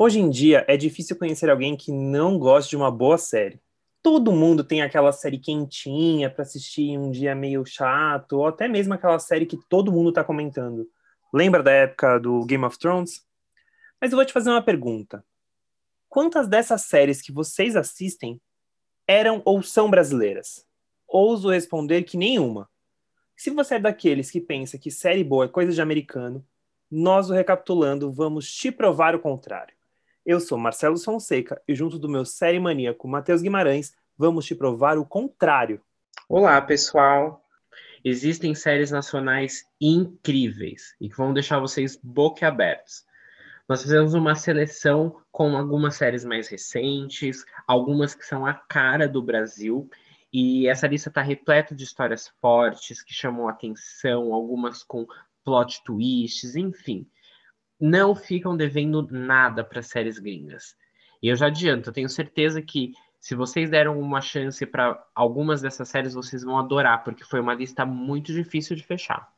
Hoje em dia é difícil conhecer alguém que não goste de uma boa série. Todo mundo tem aquela série quentinha para assistir um dia meio chato, ou até mesmo aquela série que todo mundo está comentando. Lembra da época do Game of Thrones? Mas eu vou te fazer uma pergunta. Quantas dessas séries que vocês assistem eram ou são brasileiras? Ouso responder que nenhuma. Se você é daqueles que pensa que série boa é coisa de americano, nós, o Recapitulando, vamos te provar o contrário. Eu sou Marcelo Fonseca e, junto do meu série maníaco Matheus Guimarães, vamos te provar o contrário. Olá, pessoal! Existem séries nacionais incríveis e que vão deixar vocês boquiabertos. Nós fizemos uma seleção com algumas séries mais recentes, algumas que são a cara do Brasil, e essa lista está repleta de histórias fortes que chamam atenção, algumas com plot twists, enfim não ficam devendo nada para séries gringas. E eu já adianto, eu tenho certeza que se vocês deram uma chance para algumas dessas séries, vocês vão adorar, porque foi uma lista muito difícil de fechar.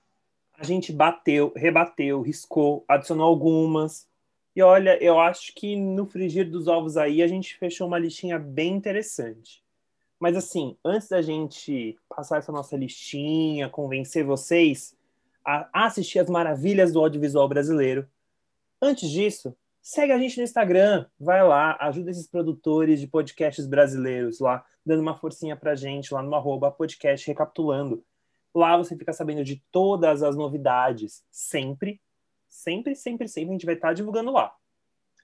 A gente bateu, rebateu, riscou, adicionou algumas. E olha, eu acho que no frigir dos ovos aí a gente fechou uma listinha bem interessante. Mas assim, antes da gente passar essa nossa listinha, convencer vocês a assistir as maravilhas do audiovisual brasileiro, Antes disso, segue a gente no Instagram, vai lá, ajuda esses produtores de podcasts brasileiros lá, dando uma forcinha pra gente lá no arroba podcast recapitulando. Lá você fica sabendo de todas as novidades, sempre, sempre, sempre, sempre a gente vai estar divulgando lá.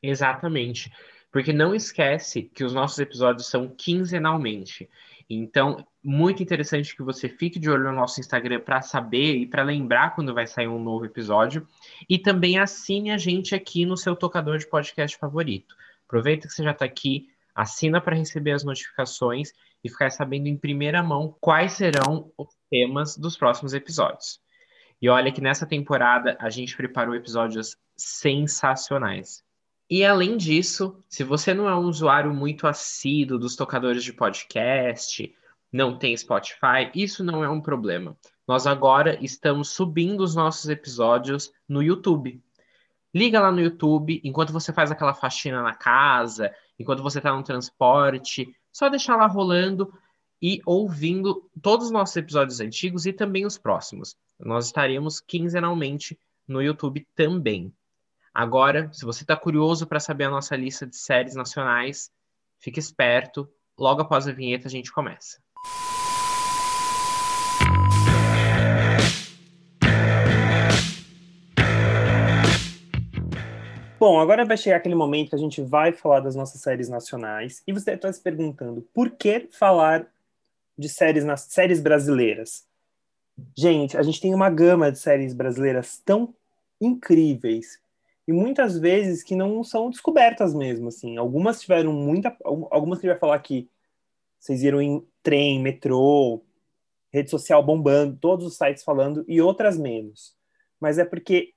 Exatamente. Porque não esquece que os nossos episódios são quinzenalmente. Então, muito interessante que você fique de olho no nosso Instagram para saber e para lembrar quando vai sair um novo episódio. E também assine a gente aqui no seu tocador de podcast favorito. Aproveita que você já está aqui, assina para receber as notificações e ficar sabendo em primeira mão quais serão os temas dos próximos episódios. E olha que nessa temporada a gente preparou episódios sensacionais. E além disso, se você não é um usuário muito assíduo dos tocadores de podcast, não tem Spotify, isso não é um problema. Nós agora estamos subindo os nossos episódios no YouTube. Liga lá no YouTube, enquanto você faz aquela faxina na casa, enquanto você está no transporte, só deixar lá rolando e ouvindo todos os nossos episódios antigos e também os próximos. Nós estaremos quinzenalmente no YouTube também. Agora, se você está curioso para saber a nossa lista de séries nacionais, fique esperto. Logo após a vinheta, a gente começa. Bom, agora vai chegar aquele momento que a gente vai falar das nossas séries nacionais e você está se perguntando por que falar de séries nas séries brasileiras? Gente, a gente tem uma gama de séries brasileiras tão incríveis e muitas vezes que não são descobertas mesmo, assim. Algumas tiveram muita, algumas que vai falar que vocês viram em trem, metrô, rede social bombando, todos os sites falando e outras menos. Mas é porque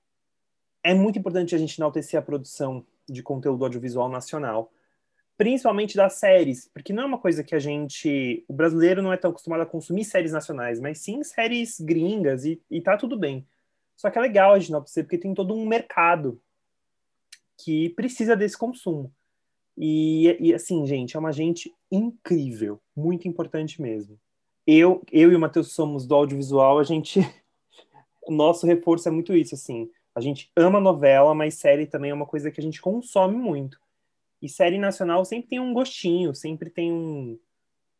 é muito importante a gente enaltecer a produção de conteúdo audiovisual nacional, principalmente das séries, porque não é uma coisa que a gente, o brasileiro não é tão acostumado a consumir séries nacionais, mas sim séries gringas e, e tá tudo bem. Só que é legal a gente enaltecer porque tem todo um mercado que precisa desse consumo. E, e, assim, gente, é uma gente incrível, muito importante mesmo. Eu, eu e o Matheus somos do audiovisual, a gente. nosso reforço é muito isso, assim. A gente ama novela, mas série também é uma coisa que a gente consome muito. E série nacional sempre tem um gostinho, sempre tem um.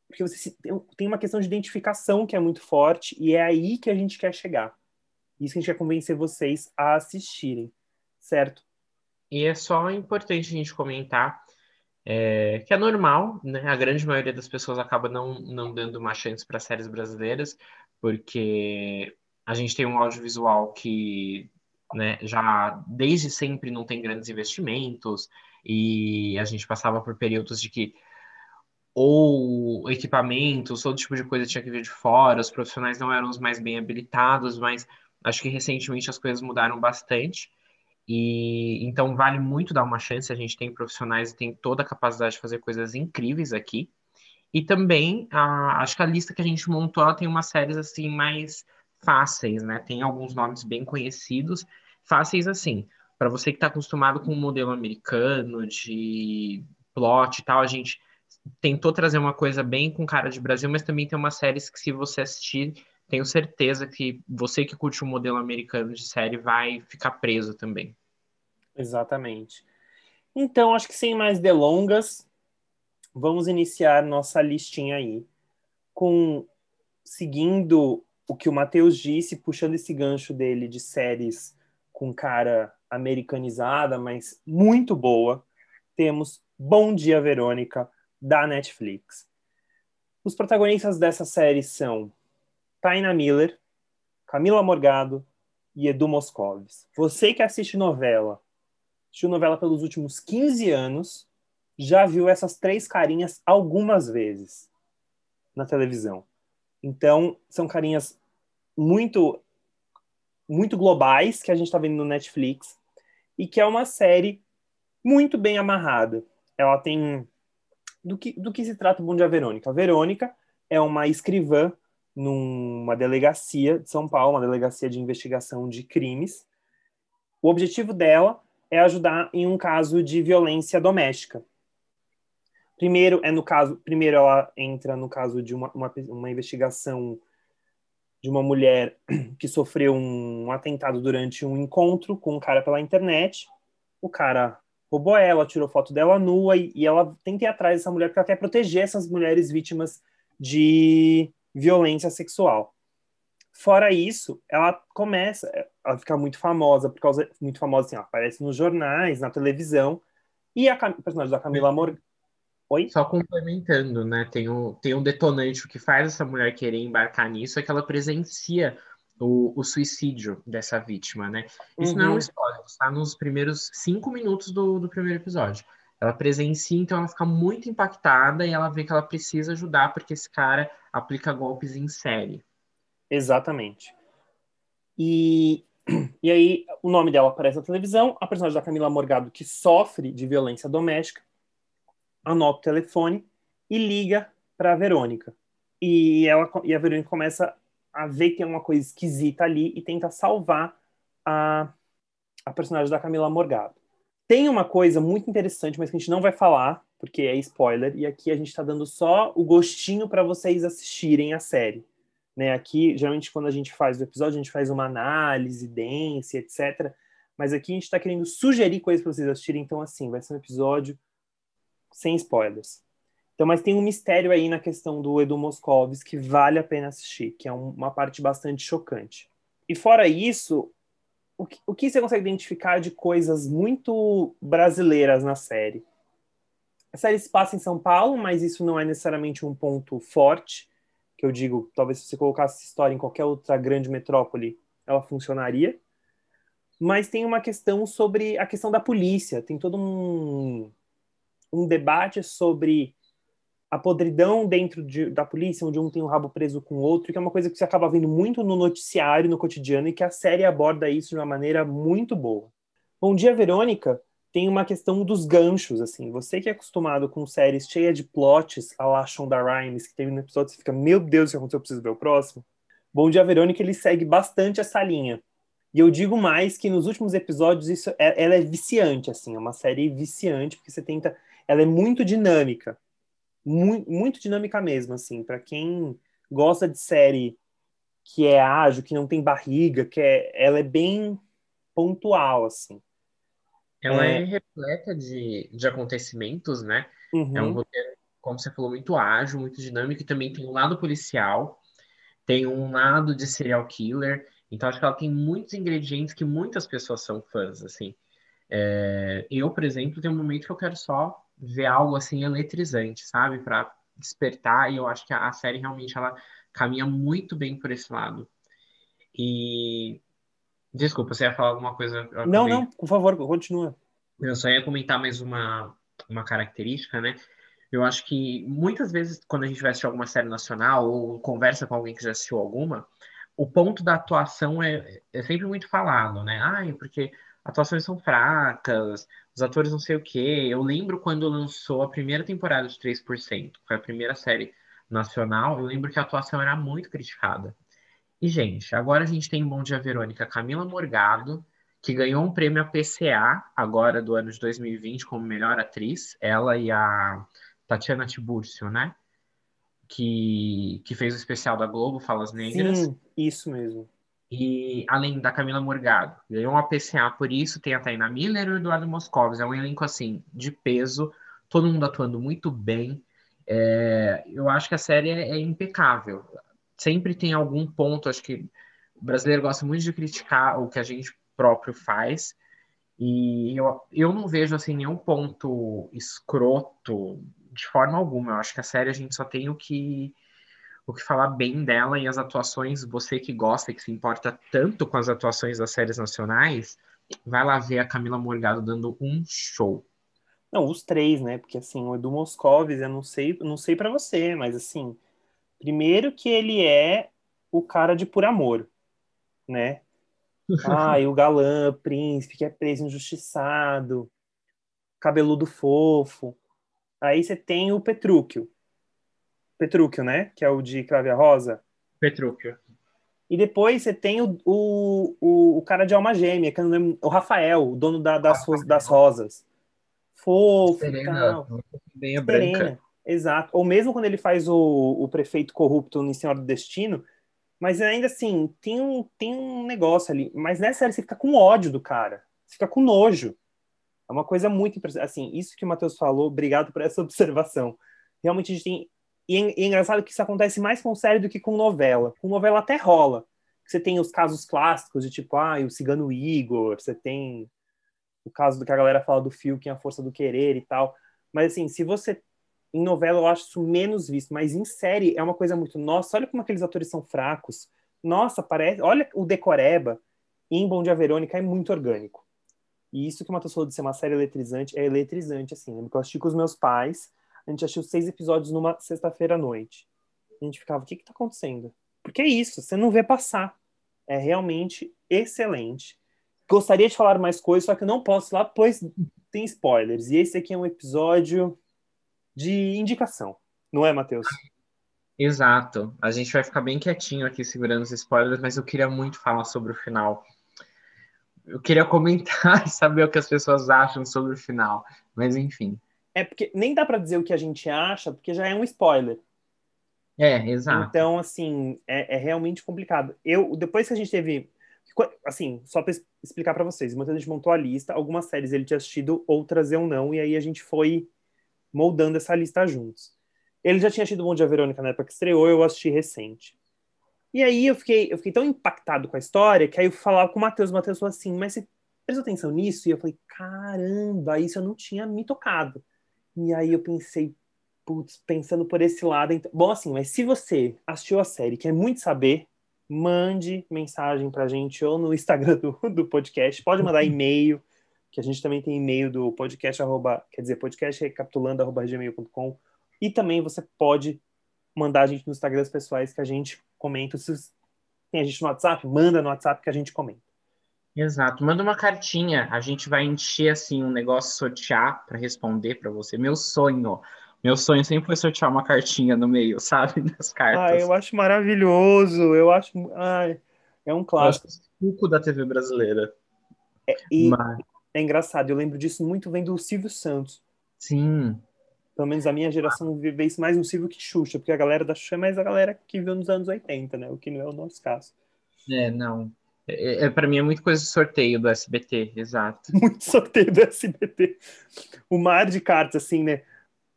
Porque você tem uma questão de identificação que é muito forte, e é aí que a gente quer chegar. Isso que a gente quer convencer vocês a assistirem, certo? E é só importante a gente comentar é, que é normal, né? A grande maioria das pessoas acaba não, não dando uma chance para séries brasileiras, porque a gente tem um audiovisual que né, já desde sempre não tem grandes investimentos, e a gente passava por períodos de que ou equipamentos, todo tipo de coisa tinha que vir de fora, os profissionais não eram os mais bem habilitados, mas acho que recentemente as coisas mudaram bastante. E então vale muito dar uma chance. A gente tem profissionais e tem toda a capacidade de fazer coisas incríveis aqui. E também a, acho que a lista que a gente montou ela tem umas séries assim mais fáceis, né? Tem alguns nomes bem conhecidos, fáceis assim. para você que está acostumado com o modelo americano de plot e tal, a gente tentou trazer uma coisa bem com cara de Brasil, mas também tem umas séries que se você assistir, tenho certeza que você que curte o modelo americano de série vai ficar preso também. Exatamente. Então, acho que sem mais delongas, vamos iniciar nossa listinha aí com seguindo o que o Matheus disse, puxando esse gancho dele de séries com cara americanizada, mas muito boa, temos Bom Dia Verônica, da Netflix. Os protagonistas dessa série são Taina Miller, Camila Morgado e Edu Moscovis. Você que assiste novela, assistiu novela pelos últimos 15 anos, já viu essas três carinhas algumas vezes na televisão. Então, são carinhas muito muito globais que a gente está vendo no Netflix e que é uma série muito bem amarrada. Ela tem do que, do que se trata o Bom Dia Verônica? A Verônica é uma escrivã numa delegacia de São Paulo, uma delegacia de investigação de crimes. O objetivo dela é ajudar em um caso de violência doméstica. Primeiro é no caso, primeiro ela entra no caso de uma, uma, uma investigação de uma mulher que sofreu um atentado durante um encontro com um cara pela internet. O cara roubou ela, tirou foto dela nua e, e ela tenta ir atrás dessa mulher porque ela quer proteger essas mulheres vítimas de violência sexual. Fora isso, ela começa, ela fica muito famosa por causa muito famosa assim, aparece nos jornais, na televisão e a, a personagem da Camila Morgan Oi? Só complementando, né? Tem um, tem um detonante, o que faz essa mulher querer embarcar nisso é que ela presencia o, o suicídio dessa vítima, né? Isso uhum. não é um uhum. spoiler, está nos primeiros cinco minutos do, do primeiro episódio. Ela presencia, então ela fica muito impactada e ela vê que ela precisa ajudar porque esse cara aplica golpes em série. Exatamente. E, e aí o nome dela aparece na televisão, a personagem da Camila Morgado que sofre de violência doméstica, anota o telefone e liga para a Verônica. E, ela, e a Verônica começa a ver que tem uma coisa esquisita ali e tenta salvar a, a personagem da Camila Morgado. Tem uma coisa muito interessante, mas que a gente não vai falar, porque é spoiler, e aqui a gente está dando só o gostinho para vocês assistirem a série. Né? Aqui, geralmente, quando a gente faz o episódio, a gente faz uma análise densa, etc. Mas aqui a gente está querendo sugerir coisas para vocês assistirem, então, assim, vai ser um episódio sem spoilers. Então, mas tem um mistério aí na questão do Edu Moscovis que vale a pena assistir, que é uma parte bastante chocante. E fora isso, o que, o que você consegue identificar de coisas muito brasileiras na série? A série se passa em São Paulo, mas isso não é necessariamente um ponto forte, que eu digo, talvez se você colocasse essa história em qualquer outra grande metrópole, ela funcionaria. Mas tem uma questão sobre a questão da polícia, tem todo um, um debate sobre a podridão dentro de, da polícia, onde um tem o um rabo preso com o outro, que é uma coisa que você acaba vendo muito no noticiário, no cotidiano, e que a série aborda isso de uma maneira muito boa. Bom Dia, Verônica tem uma questão dos ganchos, assim. Você que é acostumado com séries cheias de plots, a la Shonda Rhimes, que teve no episódio, você fica, meu Deus, o que aconteceu? Eu preciso ver o próximo. Bom Dia, Verônica, ele segue bastante essa linha. E eu digo mais que nos últimos episódios isso, é, ela é viciante, assim, é uma série viciante, porque você tenta ela é muito dinâmica. Muito, muito dinâmica mesmo, assim. Para quem gosta de série que é ágil, que não tem barriga, que é, ela é bem pontual, assim. Ela é, é repleta de, de acontecimentos, né? Uhum. É um roteiro, como você falou, muito ágil, muito dinâmico, e também tem um lado policial, tem um lado de serial killer, então acho que ela tem muitos ingredientes que muitas pessoas são fãs, assim. É, eu, por exemplo, tem um momento que eu quero só ver algo assim eletrizante, sabe? Para despertar, e eu acho que a, a, série realmente ela caminha muito bem por esse lado. E desculpa, você ia falar alguma coisa? Não, não, por favor, continua. Eu só ia comentar mais uma, uma característica, né? Eu acho que muitas vezes, quando a gente vai assistir alguma série nacional ou conversa com alguém que já assistiu alguma, o ponto da atuação é, é sempre muito falado, né? Ai, porque atuações são fracas, os atores não sei o quê. Eu lembro quando lançou a primeira temporada de 3%, foi a primeira série nacional, eu lembro que a atuação era muito criticada. E, gente, agora a gente tem Bom Dia Verônica, Camila Morgado, que ganhou um prêmio APCA agora do ano de 2020 como melhor atriz, ela e a Tatiana Tiburcio, né? Que, que fez o especial da Globo, Falas Negras. Sim, isso mesmo. E além da Camila Morgado, ganhou um APCA por isso, tem a Taina Miller e o Eduardo Moscovis. É um elenco assim de peso, todo mundo atuando muito bem. É, eu acho que a série é, é, impecável. Sempre tem algum ponto, acho que o brasileiro gosta muito de criticar o que a gente próprio faz. E eu, eu não vejo assim nenhum ponto escroto de forma alguma. Eu acho que a série a gente só tem o que o que falar bem dela e as atuações, você que gosta, que se importa tanto com as atuações das séries nacionais, vai lá ver a Camila Morgado dando um show. Não, os três, né? Porque assim, o Edu Moscovis, eu não sei, não sei para você, mas assim, primeiro que ele é o cara de por amor, né? Ah, e o galã, príncipe, que é preso injustiçado, cabeludo fofo. Aí você tem o Petrúquio, Petrúquio, né? Que é o de Crave Rosa. Petrúquio. E depois você tem o, o, o, cara de alma gêmea, que lembro, o Rafael, o dono da, das, ah, das rosas. Fofo Serena, Bem a branca. Exato. Ou mesmo quando ele faz o, o prefeito corrupto no Senhora do Destino, mas ainda assim, tem um, tem um negócio ali. Mas nessa série você fica com ódio do cara. Você fica com nojo. É uma coisa muito impressionante. Assim, isso que o Matheus falou, obrigado por essa observação. Realmente a gente tem e é, engraçado que isso acontece mais com série do que com novela. Com novela até rola. Você tem os casos clássicos de tipo, ah, o Cigano Igor, você tem o caso do que a galera fala do fio, que é a força do querer e tal. Mas assim, se você. Em novela eu acho isso menos visto, mas em série é uma coisa muito. Nossa, olha como aqueles atores são fracos. Nossa, parece. Olha o Decoreba em Bom Dia Verônica é muito orgânico. E isso que o Matheus falou de ser uma série eletrizante é eletrizante, assim. Lembro que eu assisti com os meus pais a gente assistiu seis episódios numa sexta-feira à noite. A gente ficava, o que está acontecendo? Porque é isso, você não vê passar. É realmente excelente. Gostaria de falar mais coisas, só que não posso lá, pois tem spoilers. E esse aqui é um episódio de indicação, não é, Matheus? Exato. A gente vai ficar bem quietinho aqui segurando os spoilers, mas eu queria muito falar sobre o final. Eu queria comentar e saber o que as pessoas acham sobre o final, mas enfim. É porque nem dá para dizer o que a gente acha, porque já é um spoiler. É, exato. Então, assim, é, é realmente complicado. Eu, depois que a gente teve. Assim, só para explicar para vocês, muita gente montou a lista, algumas séries ele tinha assistido, outras eu não, e aí a gente foi moldando essa lista juntos. Ele já tinha assistido Bom Dia Verônica na época que estreou, eu assisti recente. E aí eu fiquei, eu fiquei tão impactado com a história que aí eu falava com o Matheus, o Matheus falou assim, mas você prestou atenção nisso? E eu falei, caramba, isso eu não tinha me tocado. E aí eu pensei, putz, pensando por esse lado. Então... Bom, assim, mas se você assistiu a série quer muito saber, mande mensagem pra gente ou no Instagram do, do podcast. Pode mandar e-mail, que a gente também tem e-mail do podcast, arroba, quer dizer, podcast recapitulando, arroba gmail.com. E também você pode mandar a gente nos Instagrams pessoais que a gente comenta. Se tem a gente no WhatsApp, manda no WhatsApp que a gente comenta. Exato. Manda uma cartinha. A gente vai encher assim um negócio, sortear para responder para você. Meu sonho. Meu sonho sempre foi sortear uma cartinha no meio, sabe? Das cartas. Ah, eu acho maravilhoso. Eu acho. Ai, é um clássico. Suco da TV brasileira. É, e Mas... é engraçado, eu lembro disso muito vendo o Silvio Santos. Sim. Pelo menos a minha geração vê isso mais no Silvio que Xuxa, porque a galera da Xuxa é mais a galera que viu nos anos 80, né? O que não é o nosso caso. É, não. É, é para mim é muito coisa de sorteio do SBT, exato. Muito sorteio do SBT. O mar de cartas, assim, né?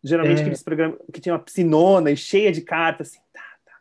Geralmente é... aqueles programas que tinha uma piscinona e cheia de cartas, assim, tá, tá.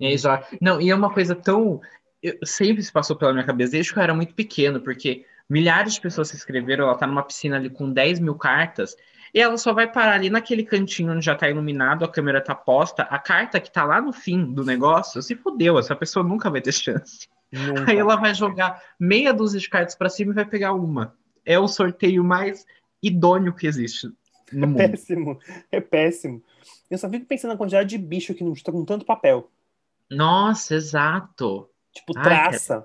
É, exato. Não, e é uma coisa tão. Eu, sempre se passou pela minha cabeça, desde que eu era muito pequeno, porque milhares de pessoas se inscreveram, ela tá numa piscina ali com 10 mil cartas, e ela só vai parar ali naquele cantinho onde já tá iluminado, a câmera tá posta, a carta que tá lá no fim do negócio, se fodeu, essa pessoa nunca vai ter chance. Nunca. Aí ela vai jogar meia dúzia de cartas para cima e vai pegar uma. É o sorteio mais idôneo que existe. No é mundo. péssimo, é péssimo. Eu só fico pensando na quantidade de bicho que não está com tanto papel. Nossa, exato. Tipo, traça. Ai,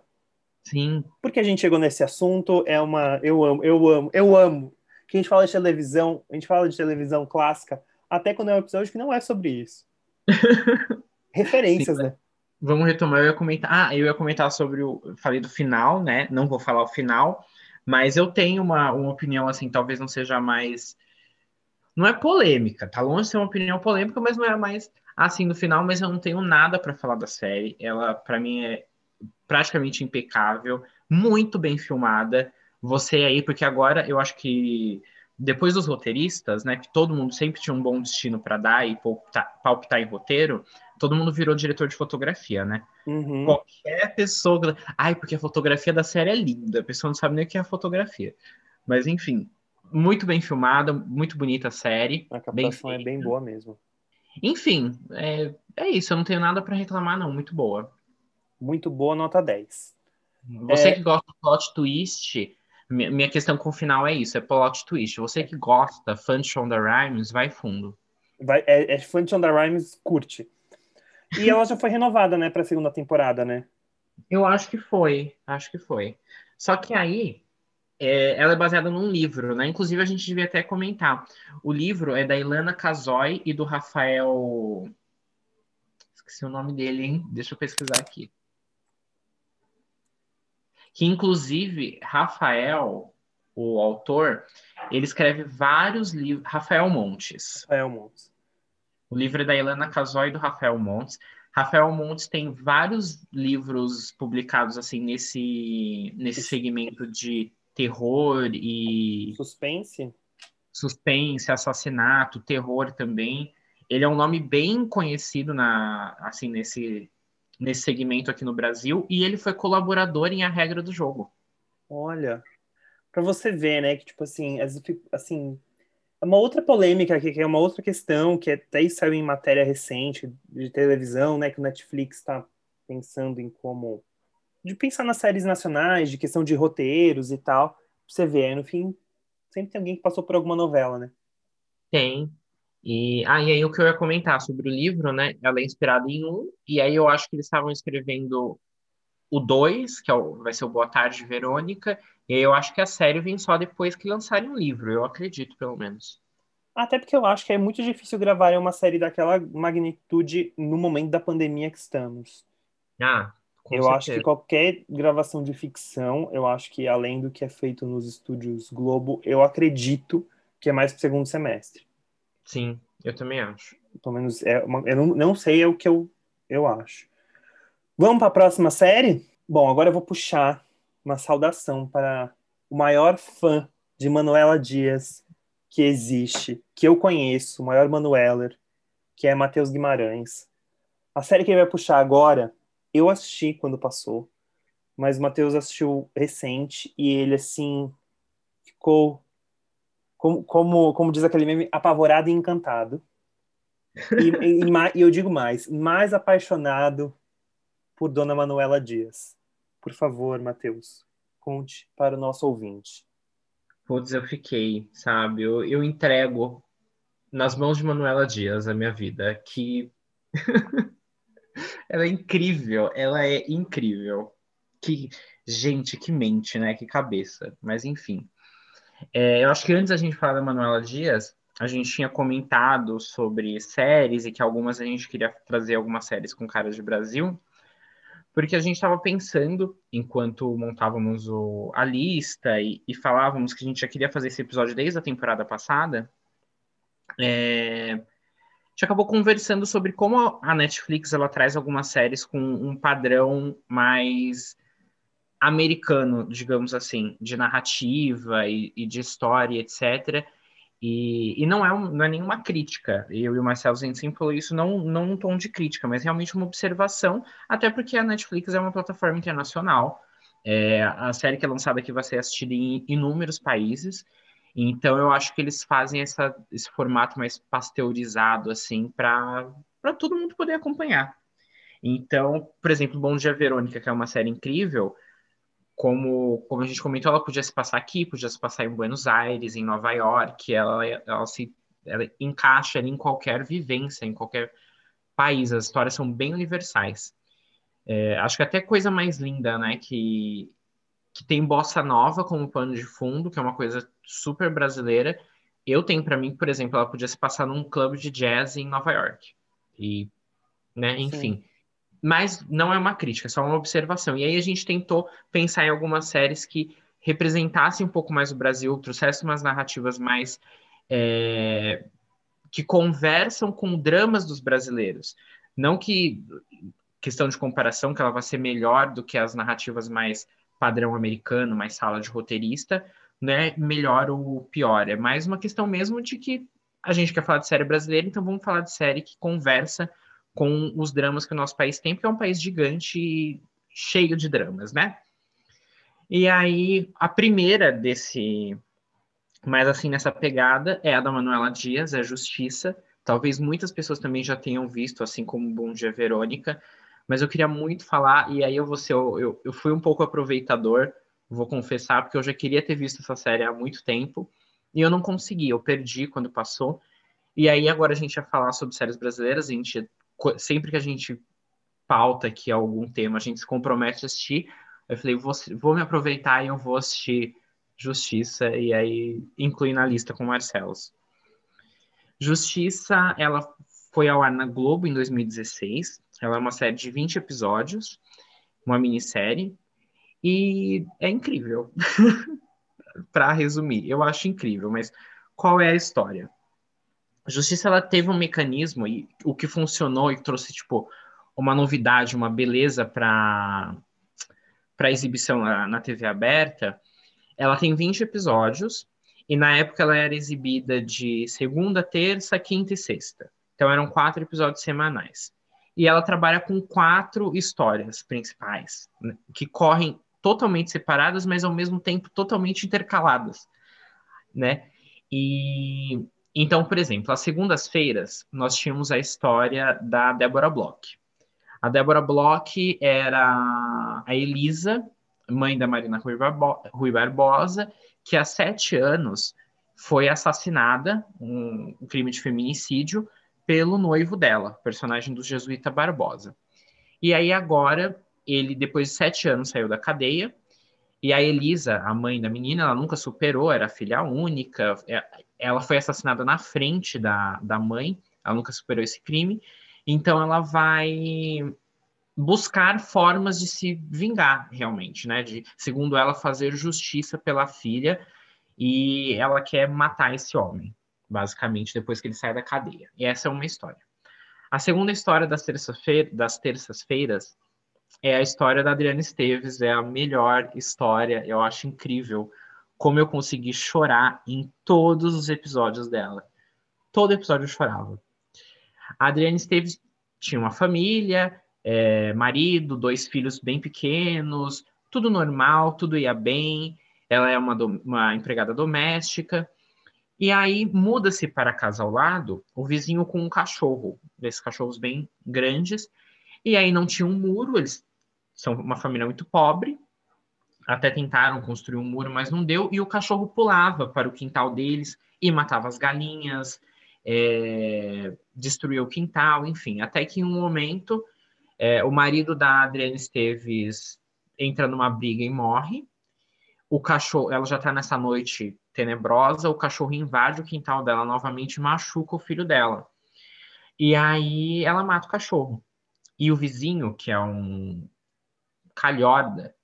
Sim. Porque a gente chegou nesse assunto, é uma. Eu amo, eu amo, eu amo. Que a gente fala de televisão, a gente fala de televisão clássica, até quando é um episódio que não é sobre isso. Referências, Sim, né? Vamos retomar. Eu ia comentar. Ah, eu ia comentar sobre o. Falei do final, né? Não vou falar o final, mas eu tenho uma, uma opinião assim, talvez não seja mais. Não é polêmica, tá longe de ser uma opinião polêmica, mas não é mais assim no final. Mas eu não tenho nada para falar da série. Ela, para mim, é praticamente impecável, muito bem filmada. Você aí, porque agora eu acho que depois dos roteiristas, né, que todo mundo sempre tinha um bom destino para dar e palpitar, palpitar em roteiro, todo mundo virou diretor de fotografia, né? Uhum. Qualquer pessoa. Ai, porque a fotografia da série é linda, a pessoa não sabe nem o que é a fotografia. Mas, enfim, muito bem filmada, muito bonita a série. A captação bem é bem boa mesmo. Enfim, é, é isso, eu não tenho nada para reclamar, não. Muito boa. Muito boa, nota 10. Você é... que gosta do plot twist, minha questão com o final é isso, é plot twist. Você que gosta, fã de Shonda Rhimes, vai fundo. Vai, é, é fã de Shonda Rhimes, curte. E ela já foi renovada, né, pra segunda temporada, né? Eu acho que foi, acho que foi. Só que aí, é, ela é baseada num livro, né? Inclusive, a gente devia até comentar. O livro é da Ilana Casoy e do Rafael... Esqueci o nome dele, hein? Deixa eu pesquisar aqui que inclusive Rafael, o autor, ele escreve vários livros. Rafael Montes. Rafael Montes. O livro é da Helena Casoy do Rafael Montes. Rafael Montes tem vários livros publicados assim nesse nesse segmento de terror e suspense, suspense, assassinato, terror também. Ele é um nome bem conhecido na assim nesse nesse segmento aqui no Brasil e ele foi colaborador em A Regra do Jogo. Olha, para você ver, né, que tipo assim, assim, é uma outra polêmica aqui, que é uma outra questão que até saiu em matéria recente de televisão, né, que o Netflix está pensando em como de pensar nas séries nacionais, de questão de roteiros e tal. Você vê, no fim sempre tem alguém que passou por alguma novela, né? Tem, e, ah, e aí o que eu ia comentar sobre o livro, né? Ela é inspirada em um, e aí eu acho que eles estavam escrevendo o dois, que é o, vai ser o Boa Tarde, Verônica, e aí eu acho que a série vem só depois que lançarem o livro, eu acredito, pelo menos. Até porque eu acho que é muito difícil gravar uma série daquela magnitude no momento da pandemia que estamos. Ah, com eu certeza. acho que qualquer gravação de ficção, eu acho que além do que é feito nos estúdios Globo, eu acredito que é mais pro segundo semestre. Sim, eu também acho. Pelo menos é uma, eu não, não sei é o que eu, eu acho. Vamos para a próxima série? Bom, agora eu vou puxar uma saudação para o maior fã de Manuela Dias que existe, que eu conheço, o maior Manueller, que é Matheus Guimarães. A série que ele vai puxar agora, eu assisti quando passou, mas o Matheus assistiu recente e ele, assim, ficou como, como, como diz aquele meme, apavorado e encantado. E, e, e, eu digo mais, mais apaixonado por Dona Manuela Dias. Por favor, Matheus, conte para o nosso ouvinte. Putz, eu fiquei, sabe? Eu, eu entrego nas mãos de Manuela Dias a minha vida, que ela é incrível, ela é incrível. Que gente, que mente, né? Que cabeça. Mas enfim. É, eu acho que antes a gente falar da Manuela Dias, a gente tinha comentado sobre séries e que algumas a gente queria trazer algumas séries com caras de Brasil, porque a gente estava pensando, enquanto montávamos o, a lista e, e, falávamos que a gente já queria fazer esse episódio desde a temporada passada, é, a gente acabou conversando sobre como a Netflix ela traz algumas séries com um padrão mais americano, digamos assim, de narrativa e, e de história, etc. E, e não, é um, não é nenhuma crítica. Eu e o Marcelo sempre falou isso não, não um tom de crítica, mas realmente uma observação, até porque a Netflix é uma plataforma internacional. É, a série que é lançada aqui vai ser assistida em inúmeros países. Então eu acho que eles fazem essa, esse formato mais pasteurizado, assim, para todo mundo poder acompanhar. Então, por exemplo, Bom Dia Verônica, que é uma série incrível, como, como a gente comentou, ela podia se passar aqui, podia se passar em Buenos Aires, em Nova York, ela, ela se ela encaixa em qualquer vivência, em qualquer país. As histórias são bem universais. É, acho que até coisa mais linda, né, que, que tem bossa nova como pano de fundo, que é uma coisa super brasileira. Eu tenho para mim, por exemplo, ela podia se passar num clube de jazz em Nova York. E, né, enfim. Sim mas não é uma crítica, é só uma observação. E aí a gente tentou pensar em algumas séries que representassem um pouco mais o Brasil, trouxessem umas narrativas mais é, que conversam com dramas dos brasileiros. Não que questão de comparação que ela vai ser melhor do que as narrativas mais padrão americano, mais sala de roteirista, né? Melhor ou pior. É mais uma questão mesmo de que a gente quer falar de série brasileira, então vamos falar de série que conversa com os dramas que o nosso país tem, porque é um país gigante e cheio de dramas, né? E aí, a primeira desse mas assim, nessa pegada, é a da Manuela Dias, é Justiça. Talvez muitas pessoas também já tenham visto, assim como Bom Dia Verônica, mas eu queria muito falar, e aí eu vou ser, eu, eu fui um pouco aproveitador, vou confessar, porque eu já queria ter visto essa série há muito tempo, e eu não consegui, eu perdi quando passou. E aí agora a gente vai falar sobre séries brasileiras, a gente, sempre que a gente pauta aqui algum tema, a gente se compromete a assistir. Eu falei, vou, vou me aproveitar e eu vou assistir Justiça, e aí inclui na lista com Marcelos. Justiça, ela foi ao ar na Globo em 2016. Ela é uma série de 20 episódios, uma minissérie, e é incrível. Para resumir, eu acho incrível, mas qual é a história? A Justiça ela teve um mecanismo e o que funcionou e trouxe tipo uma novidade, uma beleza para para exibição na, na TV aberta ela tem 20 episódios e na época ela era exibida de segunda, terça, quinta e sexta. Então eram quatro episódios semanais. E ela trabalha com quatro histórias principais, né, que correm totalmente separadas, mas ao mesmo tempo totalmente intercaladas, né? E então, por exemplo, às segundas-feiras nós tínhamos a história da Débora Bloch. A Débora Bloch era a Elisa, mãe da Marina Rui, Barbo Rui Barbosa, que há sete anos foi assassinada, um, um, crime de feminicídio, pelo noivo dela, personagem do Jesuíta Barbosa. E aí agora, ele, depois de sete anos, saiu da cadeia, e a Elisa, a mãe da menina, ela nunca superou, era filha única, é, ela foi assassinada na frente da, da mãe, ela nunca superou esse crime, então ela vai buscar formas de se vingar realmente, né? De, segundo ela, fazer justiça pela filha e ela quer matar esse homem, basicamente, depois que ele sai da cadeia. E essa é uma história. A segunda história das, terça-feira, das terças-feiras é a história da Adriana Esteves, é a melhor história, eu acho incrível como eu consegui chorar em todos os episódios dela. Todo episódio eu chorava. A Adriana Esteves tinha uma família, é, marido, dois filhos bem pequenos, tudo normal, tudo ia bem. Ela é uma, do, uma empregada doméstica. E aí muda-se para a casa ao lado o vizinho com um cachorro, desses cachorros bem grandes. E aí não tinha um muro, eles são uma família muito pobre. Até tentaram construir um muro, mas não deu. E o cachorro pulava para o quintal deles e matava as galinhas, é, destruía o quintal, enfim. Até que em um momento é, o marido da Adriana Esteves entra numa briga e morre. O cachorro, ela já está nessa noite tenebrosa, o cachorro invade o quintal dela novamente machuca o filho dela. E aí ela mata o cachorro. E o vizinho, que é um calhorda,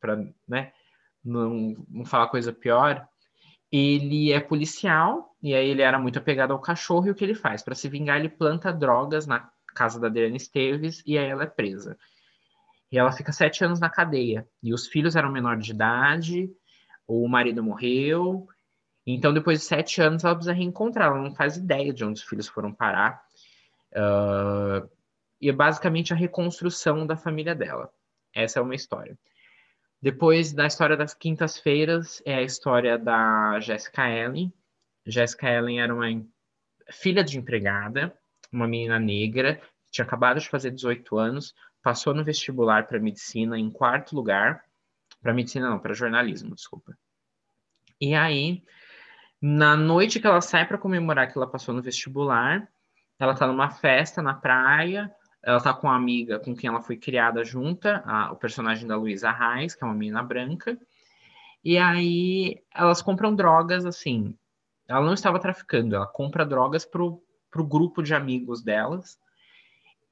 para né, não, não falar coisa pior, ele é policial e aí ele era muito apegado ao cachorro e o que ele faz? Para se vingar, ele planta drogas na casa da Adriana Esteves, e aí ela é presa. E ela fica sete anos na cadeia. E os filhos eram menores de idade, o marido morreu. Então, depois de sete anos, ela precisa reencontrar. Ela não faz ideia de onde os filhos foram parar. Uh, e é basicamente a reconstrução da família dela. Essa é uma história. Depois da história das quintas-feiras, é a história da Jessica Ellen. Jessica Ellen era uma filha de empregada uma menina negra, tinha acabado de fazer 18 anos, passou no vestibular para medicina em quarto lugar, para medicina não, para jornalismo, desculpa. E aí, na noite que ela sai para comemorar que ela passou no vestibular, ela tá numa festa na praia, ela tá com uma amiga com quem ela foi criada junta, a, o personagem da Luísa Reis, que é uma menina branca. E aí elas compram drogas assim. Ela não estava traficando, ela compra drogas pro para o grupo de amigos delas.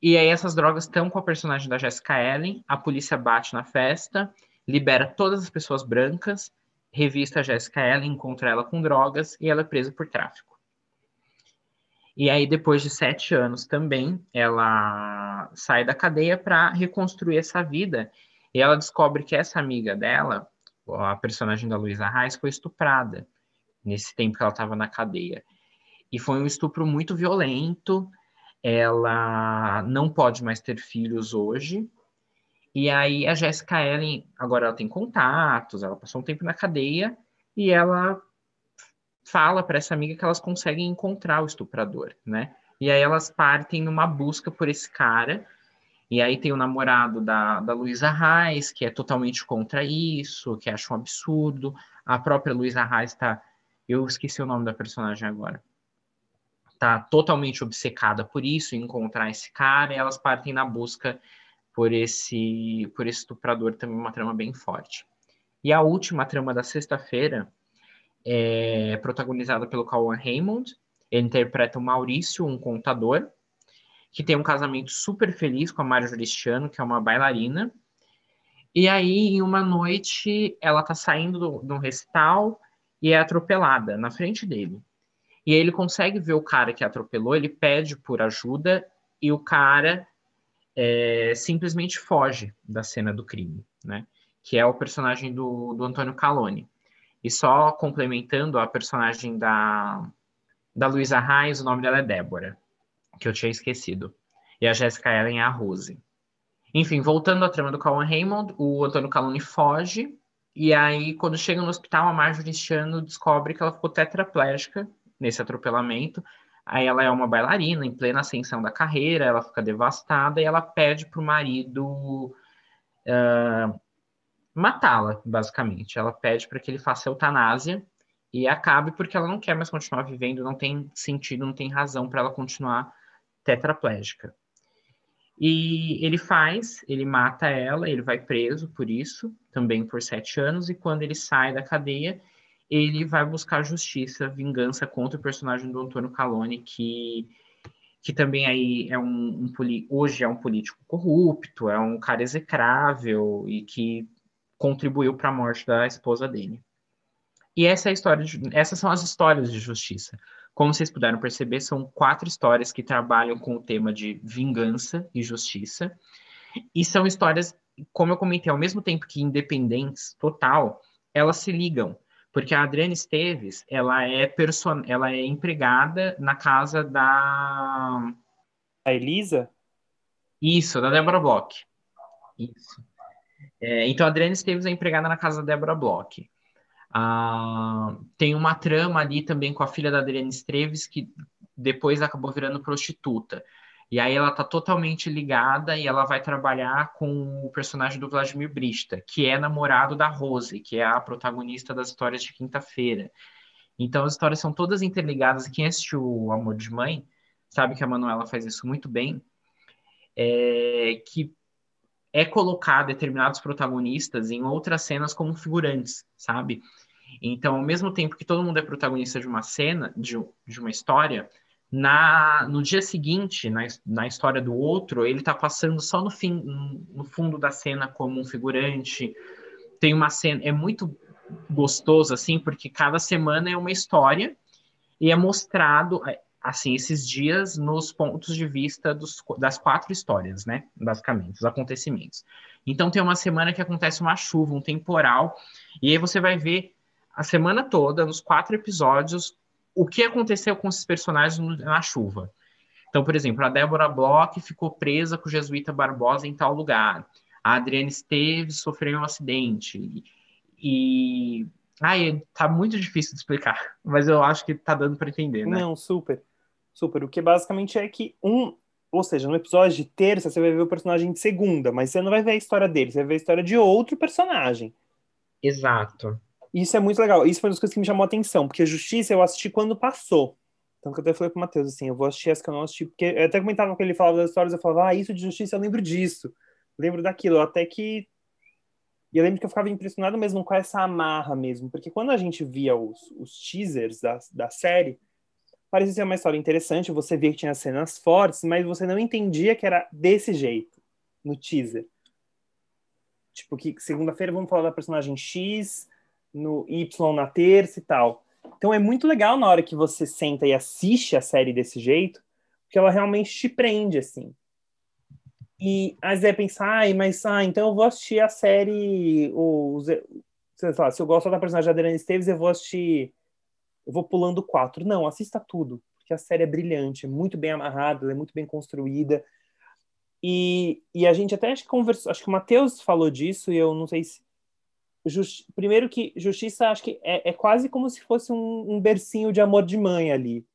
E aí essas drogas estão com a personagem da Jessica Ellen, a polícia bate na festa, libera todas as pessoas brancas, revista a Jessica Ellen, encontra ela com drogas e ela é presa por tráfico. E aí, depois de sete anos também, ela sai da cadeia para reconstruir essa vida. E ela descobre que essa amiga dela, a personagem da Luísa Reis, foi estuprada nesse tempo que ela estava na cadeia. E foi um estupro muito violento. Ela não pode mais ter filhos hoje. E aí a Jessica Ellen, agora ela tem contatos, ela passou um tempo na cadeia e ela fala para essa amiga que elas conseguem encontrar o estuprador, né? E aí elas partem numa busca por esse cara. E aí tem o namorado da, da Luísa Reis, que é totalmente contra isso, que acha um absurdo. A própria Luísa Reis está. Eu esqueci o nome da personagem agora. Tá totalmente obcecada por isso, encontrar esse cara, e elas partem na busca por esse, por esse estuprador, também uma trama bem forte. E a última trama da sexta-feira é protagonizada pelo Cauan Raymond. Ele interpreta o Maurício, um contador, que tem um casamento super feliz com a Mário Cristiano, que é uma bailarina. E aí, em uma noite, ela tá saindo de um recital e é atropelada na frente dele. E aí ele consegue ver o cara que atropelou, ele pede por ajuda e o cara é, simplesmente foge da cena do crime, né? Que é o personagem do, do Antônio Caloni. E só complementando a personagem da, da Luísa Reis, o nome dela é Débora, que eu tinha esquecido. E a Jessica Ellen é a Rose. Enfim, voltando à trama do Colin Raymond, o Antônio Caloni foge, e aí, quando chega no hospital, a Marjorie Cristiano descobre que ela ficou tetraplégica nesse atropelamento. Aí ela é uma bailarina em plena ascensão da carreira, ela fica devastada e ela pede para o marido uh, matá-la, basicamente. Ela pede para que ele faça eutanásia e acabe porque ela não quer mais continuar vivendo, não tem sentido, não tem razão para ela continuar tetraplégica. E ele faz, ele mata ela, ele vai preso por isso, também por sete anos, e quando ele sai da cadeia, ele vai buscar justiça, vingança contra o personagem do Antônio Calone, que, que também aí é um, um hoje é um político corrupto, é um cara execrável e que contribuiu para a morte da esposa dele. E essa é a história de, essas são as histórias de justiça. Como vocês puderam perceber, são quatro histórias que trabalham com o tema de vingança e justiça. E são histórias, como eu comentei, ao mesmo tempo que independentes, total, elas se ligam. Porque a Adriana Esteves, ela é, person... ela é empregada na casa da... A Elisa? Isso, da Débora Bloch. Isso. É, então, a Adriana Esteves é empregada na casa da Débora Bloch. Ah, tem uma trama ali também com a filha da Adriana Esteves, que depois acabou virando prostituta. E aí ela tá totalmente ligada e ela vai trabalhar com o personagem do Vladimir Brista, que é namorado da Rose, que é a protagonista das histórias de quinta-feira. Então as histórias são todas interligadas. Quem assistiu o Amor de Mãe sabe que a Manuela faz isso muito bem. É, que é colocar determinados protagonistas em outras cenas como figurantes, sabe? Então, ao mesmo tempo que todo mundo é protagonista de uma cena, de, de uma história, na, no dia seguinte, na, na história do outro, ele está passando só no, fim, no fundo da cena como um figurante. Tem uma cena, é muito gostoso, assim, porque cada semana é uma história e é mostrado, assim, esses dias nos pontos de vista dos, das quatro histórias, né? Basicamente, os acontecimentos. Então tem uma semana que acontece uma chuva, um temporal, e aí você vai ver a semana toda, nos quatro episódios, o que aconteceu com esses personagens na chuva. Então, por exemplo, a Débora Bloch ficou presa com o jesuíta Barbosa em tal lugar. A Adriana Esteves sofreu um acidente. E. Ai, tá muito difícil de explicar, mas eu acho que tá dando para entender, né? Não, super. Super. O que basicamente é que um. Ou seja, no episódio de terça você vai ver o personagem de segunda, mas você não vai ver a história dele, você vai ver a história de outro personagem. Exato. Isso é muito legal. Isso foi uma das coisas que me chamou a atenção, porque a Justiça eu assisti quando passou. Então, que eu até falei pro Matheus, assim, eu vou assistir essa que eu não assisti, porque eu até comentava que ele falava das histórias, eu falava, ah, isso de Justiça, eu lembro disso. lembro daquilo, até que... E eu lembro que eu ficava impressionado mesmo com essa amarra mesmo, porque quando a gente via os, os teasers da, da série, parecia ser uma história interessante, você via que tinha cenas fortes, mas você não entendia que era desse jeito no teaser. Tipo, que segunda-feira vamos falar da personagem X, no Y na terça e tal. Então é muito legal na hora que você senta e assiste a série desse jeito, porque ela realmente te prende, assim. E às vezes é pensar, ai, mas ah, então eu vou assistir a série. Ou, sei lá, se eu gosto da personagem da Adriana Esteves, eu vou assistir. Eu vou pulando quatro. Não, assista tudo, porque a série é brilhante, é muito bem amarrada, é muito bem construída. E, e a gente até acho que conversou, acho que o Matheus falou disso, e eu não sei se. Just, primeiro que justiça, acho que é, é quase como se fosse um, um bercinho de amor de mãe ali.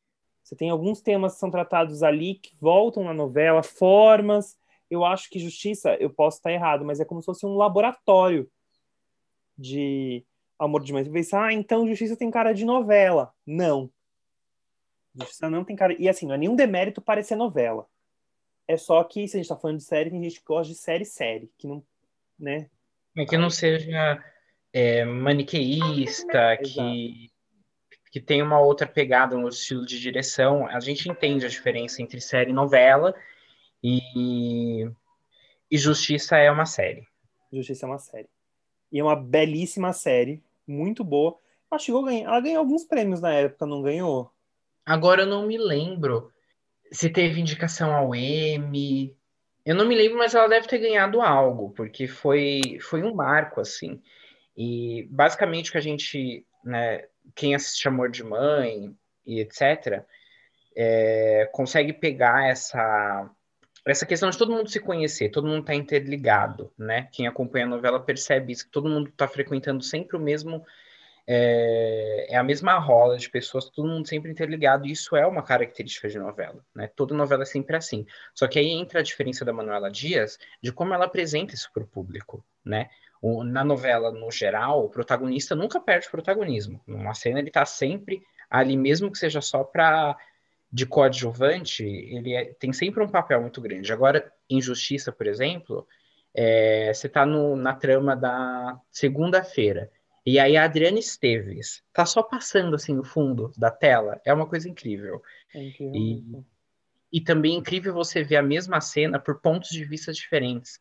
Você tem alguns temas que são tratados ali que voltam na novela, formas, eu acho que justiça, eu posso estar errado, mas é como se fosse um laboratório de amor de mãe. Você pensa, ah, então justiça tem cara de novela. Não. Justiça não tem cara. E assim, não é nenhum demérito parecer novela. É só que, se a gente tá falando de série, tem gente que gosta de série série, que não. né? É que não seja é, maniqueísta, que, que tem uma outra pegada no estilo de direção. A gente entende a diferença entre série e novela e, e Justiça é uma série. Justiça é uma série. E é uma belíssima série, muito boa. Acho que ela ganhou, ela ganhou alguns prêmios na época, não ganhou? Agora eu não me lembro se teve indicação ao Emmy. Eu não me lembro, mas ela deve ter ganhado algo, porque foi, foi um marco, assim. E basicamente o que a gente, né, quem assiste Amor de Mãe e etc., é, consegue pegar essa, essa questão de todo mundo se conhecer, todo mundo tá interligado, né? Quem acompanha a novela percebe isso, que todo mundo tá frequentando sempre o mesmo. É, é, a mesma rola de pessoas, todo mundo sempre interligado, e isso é uma característica de novela, né? Toda novela é sempre assim. Só que aí entra a diferença da Manuela Dias de como ela apresenta isso para o público, né? O, na novela, no geral, o protagonista nunca perde protagonismo. Numa cena, ele tá sempre ali, mesmo que seja só para de coadjuvante, ele é, tem sempre um papel muito grande. Agora, em Justiça, por exemplo, é, você está na trama da segunda-feira, e aí a Adriana Esteves tá só passando assim no fundo da tela. É uma coisa incrível. É incrível. E, e também é incrível você ver a mesma cena por pontos de vista diferentes.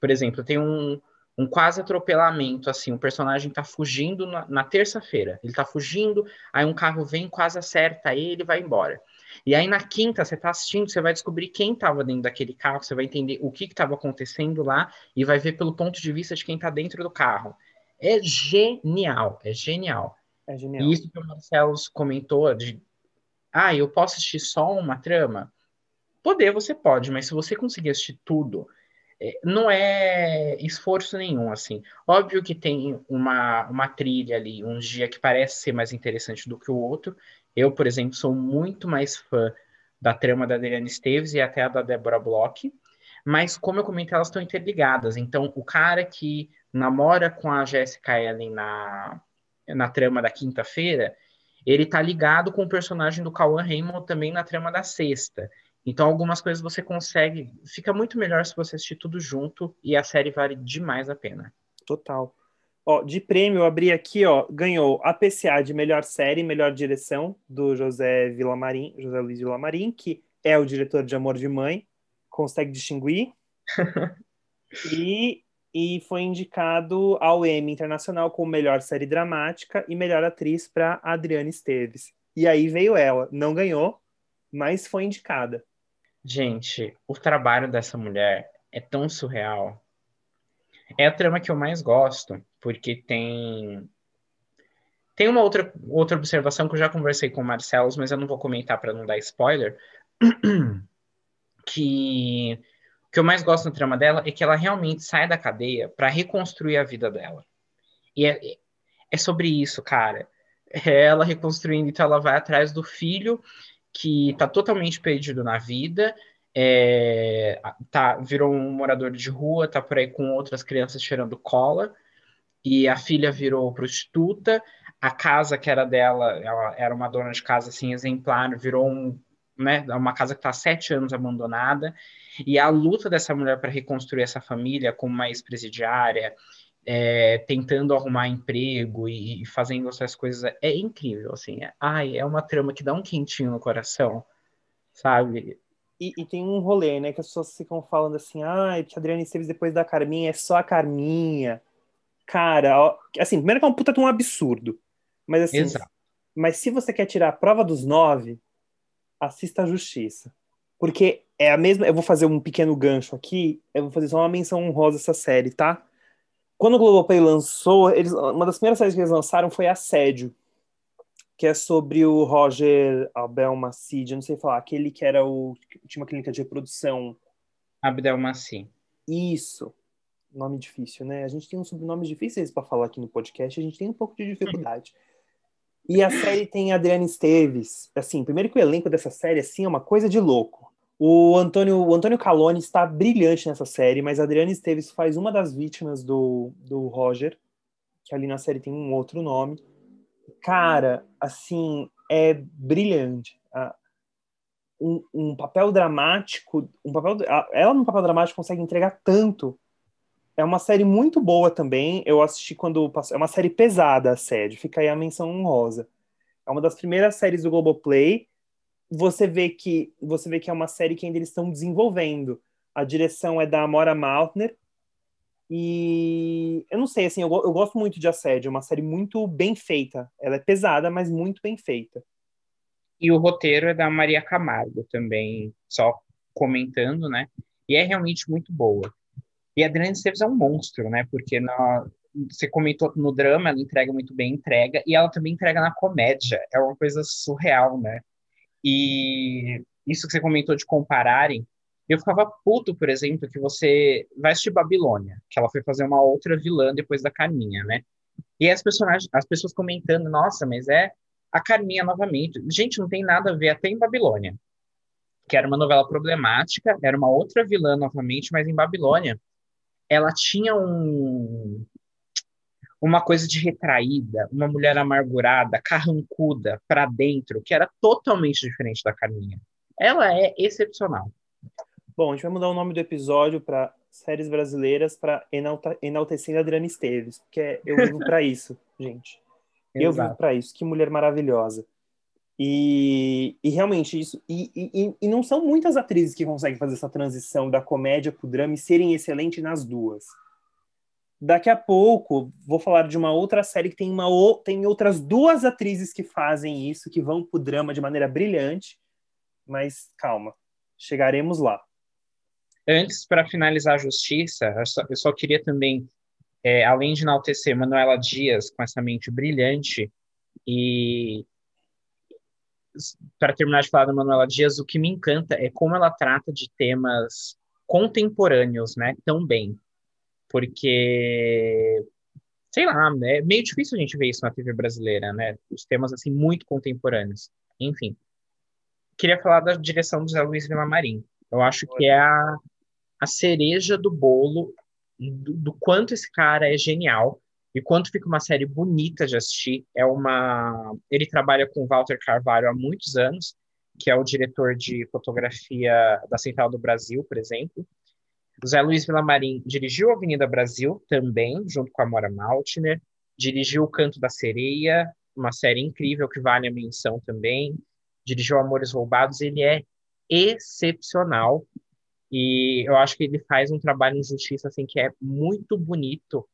Por exemplo, tem um, um quase atropelamento, assim, o personagem tá fugindo na, na terça-feira. Ele tá fugindo, aí um carro vem, quase acerta ele e vai embora. E aí na quinta, você está assistindo, você vai descobrir quem estava dentro daquele carro, você vai entender o que estava acontecendo lá e vai ver pelo ponto de vista de quem está dentro do carro. É genial, é genial. É genial. E isso que o Marcelo comentou de ah, eu posso assistir só uma trama? Poder, você pode, mas se você conseguir assistir tudo, é, não é esforço nenhum, assim. Óbvio que tem uma, uma trilha ali, um dia que parece ser mais interessante do que o outro, eu, por exemplo, sou muito mais fã da trama da Adriana Esteves e até a da Débora Bloch, mas como eu comentei, elas estão interligadas. Então, o cara que namora com a Jessica Ellen na, na trama da quinta-feira, ele tá ligado com o personagem do Cauã Raymond também na trama da sexta. Então, algumas coisas você consegue. Fica muito melhor se você assistir tudo junto e a série vale demais a pena. Total. Ó, de prêmio, eu abri aqui, ó, ganhou a PCA de melhor série, melhor direção, do José Villamarim, José Luiz Villamarim, que é o diretor de Amor de Mãe, consegue distinguir. e, e foi indicado ao Emmy Internacional como melhor série dramática e melhor atriz para Adriana Esteves. E aí veio ela, não ganhou, mas foi indicada. Gente, o trabalho dessa mulher é tão surreal. É a trama que eu mais gosto, porque tem tem uma outra, outra observação que eu já conversei com o Marcelo, mas eu não vou comentar para não dar spoiler, que o que eu mais gosto na trama dela é que ela realmente sai da cadeia para reconstruir a vida dela. E é, é sobre isso, cara. É ela reconstruindo, então ela vai atrás do filho que está totalmente perdido na vida, é, tá, virou um morador de rua, tá por aí com outras crianças cheirando cola, e a filha virou prostituta, a casa que era dela, ela era uma dona de casa assim exemplar, virou um, né, uma casa que está sete anos abandonada, e a luta dessa mulher para reconstruir essa família como uma ex-presidiária, é, tentando arrumar emprego e, e, fazendo essas coisas. É incrível, assim. É, ai, é uma trama que dá um quentinho no coração, sabe? E, e, tem um rolê, né? Que as pessoas ficam falando assim, ah, que a Adriana Esteves depois da Carminha é só a Carminha. Cara, ó, assim, primeiro que é um puta de um absurdo. Mas assim, Exato. mas se você quer tirar a prova dos nove, assista a Justiça. Porque é a mesma. Eu vou fazer um pequeno gancho aqui. Eu vou fazer só uma menção honrosa essa série, tá? Quando o Globoplay lançou, eles, uma das primeiras séries que eles lançaram foi Assédio que é sobre o Roger Abdelmacid, eu não sei falar, aquele que era o tinha uma clínica de reprodução. Abdelmacid. Isso. Nome difícil, né? A gente tem uns sobrenomes difíceis para falar aqui no podcast, a gente tem um pouco de dificuldade. e a série tem a Adriana Esteves. Assim, primeiro que o elenco dessa série assim é uma coisa de louco. O Antônio, o Antônio Calone está brilhante nessa série, mas a Adriana Esteves faz uma das vítimas do, do Roger, que ali na série tem um outro nome cara, assim, é brilhante. Um, um, papel dramático, um papel, ela no papel dramático consegue entregar tanto. É uma série muito boa também. Eu assisti quando passou. É uma série pesada, a série. Fica aí a menção honrosa. É uma das primeiras séries do Globoplay. Você vê que você vê que é uma série que ainda eles estão desenvolvendo. A direção é da Amora Maltner, e eu não sei, assim, eu, eu gosto muito de Assédio, é uma série muito bem feita. Ela é pesada, mas muito bem feita. E o roteiro é da Maria Camargo também, só comentando, né? E é realmente muito boa. E a Adriana Esteves é um monstro, né? Porque na, você comentou no drama, ela entrega muito bem, entrega, e ela também entrega na comédia. É uma coisa surreal, né? E isso que você comentou de compararem, eu ficava puto, por exemplo, que você assistir Babilônia, que ela foi fazer uma outra vilã depois da Carminha, né? E as personagens, as pessoas comentando, nossa, mas é a Carminha novamente. Gente, não tem nada a ver até em Babilônia, que era uma novela problemática, era uma outra vilã novamente, mas em Babilônia ela tinha um uma coisa de retraída, uma mulher amargurada, carrancuda para dentro, que era totalmente diferente da Carminha. Ela é excepcional. Bom, a gente vai mudar o nome do episódio para séries brasileiras para enalta enaltecendo a Adriana Esteves, porque eu vivo para isso, gente. Eu vivo para isso. Que mulher maravilhosa. E, e realmente isso. E, e, e, não são muitas atrizes que conseguem fazer essa transição da comédia para o drama e serem excelentes nas duas. Daqui a pouco vou falar de uma outra série que tem, uma, tem outras duas atrizes que fazem isso, que vão para o drama de maneira brilhante. Mas calma, chegaremos lá. Antes, para finalizar a justiça, eu só, eu só queria também, é, além de enaltecer Manuela Dias com essa mente brilhante, e para terminar de falar da Manuela Dias, o que me encanta é como ela trata de temas contemporâneos, né, tão bem. Porque, sei lá, é meio difícil a gente ver isso na TV brasileira, né, os temas, assim, muito contemporâneos. Enfim. Queria falar da direção do Zé Luiz Villamarim. Eu acho que é a, a cereja do bolo do, do, quanto esse cara é genial e quanto fica uma série bonita de assistir. É uma, ele trabalha com Walter Carvalho há muitos anos, que é o diretor de fotografia da Central do Brasil, por exemplo. José Luiz Villamarim dirigiu Avenida Brasil também, junto com a Mora Maltner. Dirigiu O Canto da Sereia, uma série incrível que vale a menção também. Dirigiu Amores Roubados. Ele é excepcional e eu acho que ele faz um trabalho de justiça assim que é muito bonito.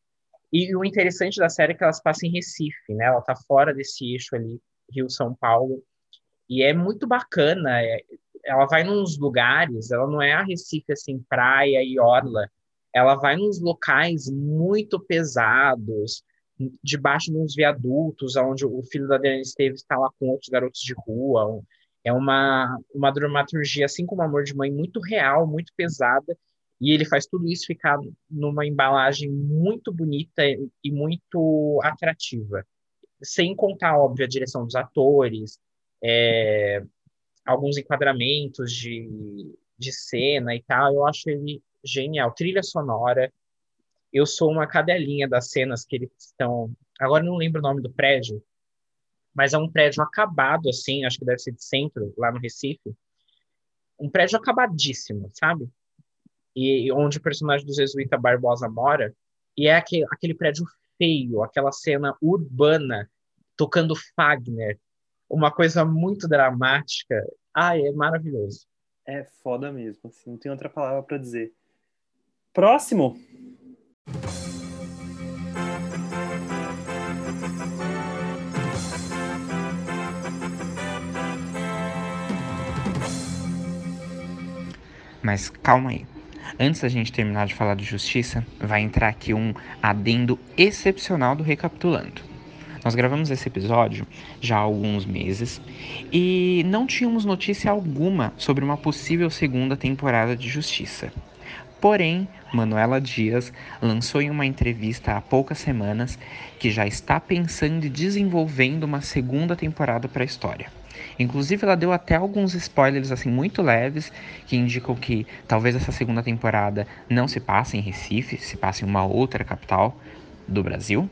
E o interessante da série é que elas passam em Recife, né? Ela tá fora desse eixo ali, Rio São Paulo. E é muito bacana. É, ela vai nos lugares, ela não é a Recife assim, praia e orla. Ela vai nos locais muito pesados, debaixo de uns viadutos, onde o filho da Adriana Esteves está lá com outros garotos de rua, é uma, uma dramaturgia, assim como Amor de Mãe, muito real, muito pesada, e ele faz tudo isso ficar numa embalagem muito bonita e muito atrativa. Sem contar, óbvio, a direção dos atores, é, alguns enquadramentos de, de cena e tal, eu acho ele genial. Trilha sonora, eu sou uma cadelinha das cenas que eles estão. Agora não lembro o nome do prédio, mas é um prédio acabado, assim, acho que deve ser de centro, lá no Recife. Um prédio acabadíssimo, sabe? E onde o personagem do Jesuíta Barbosa mora. E é aquele, aquele prédio feio, aquela cena urbana, tocando Fagner, uma coisa muito dramática. Ai, é maravilhoso. É foda mesmo, assim, não tem outra palavra para dizer. Próximo. Mas calma aí. Antes da gente terminar de falar de justiça, vai entrar aqui um adendo excepcional do Recapitulando. Nós gravamos esse episódio já há alguns meses e não tínhamos notícia alguma sobre uma possível segunda temporada de Justiça. Porém, Manuela Dias lançou em uma entrevista há poucas semanas que já está pensando e desenvolvendo uma segunda temporada para a história. Inclusive, ela deu até alguns spoilers assim muito leves que indicam que talvez essa segunda temporada não se passe em Recife, se passe em uma outra capital do Brasil,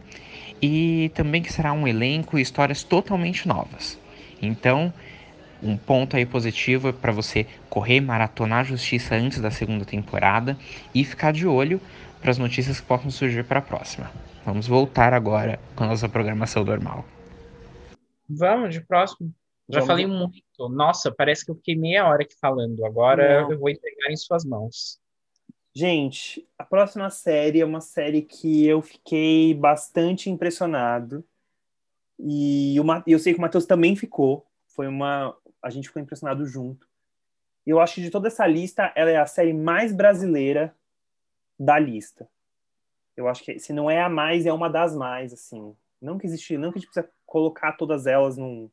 e também que será um elenco e histórias totalmente novas. Então, um ponto aí positivo é para você correr, maratonar a justiça antes da segunda temporada e ficar de olho para as notícias que possam surgir para a próxima. Vamos voltar agora com a nossa programação normal. Vamos de próximo. Já Vamos... falei muito. Nossa, parece que eu fiquei meia hora aqui falando. Agora Não. eu vou entregar em suas mãos. Gente, a próxima série é uma série que eu fiquei bastante impressionado. E eu sei que o Matheus também ficou. Foi uma. A gente ficou impressionado junto. Eu acho que de toda essa lista, ela é a série mais brasileira da lista. Eu acho que se não é a mais, é uma das mais, assim. Não que existe, não que a gente precisa colocar todas elas num,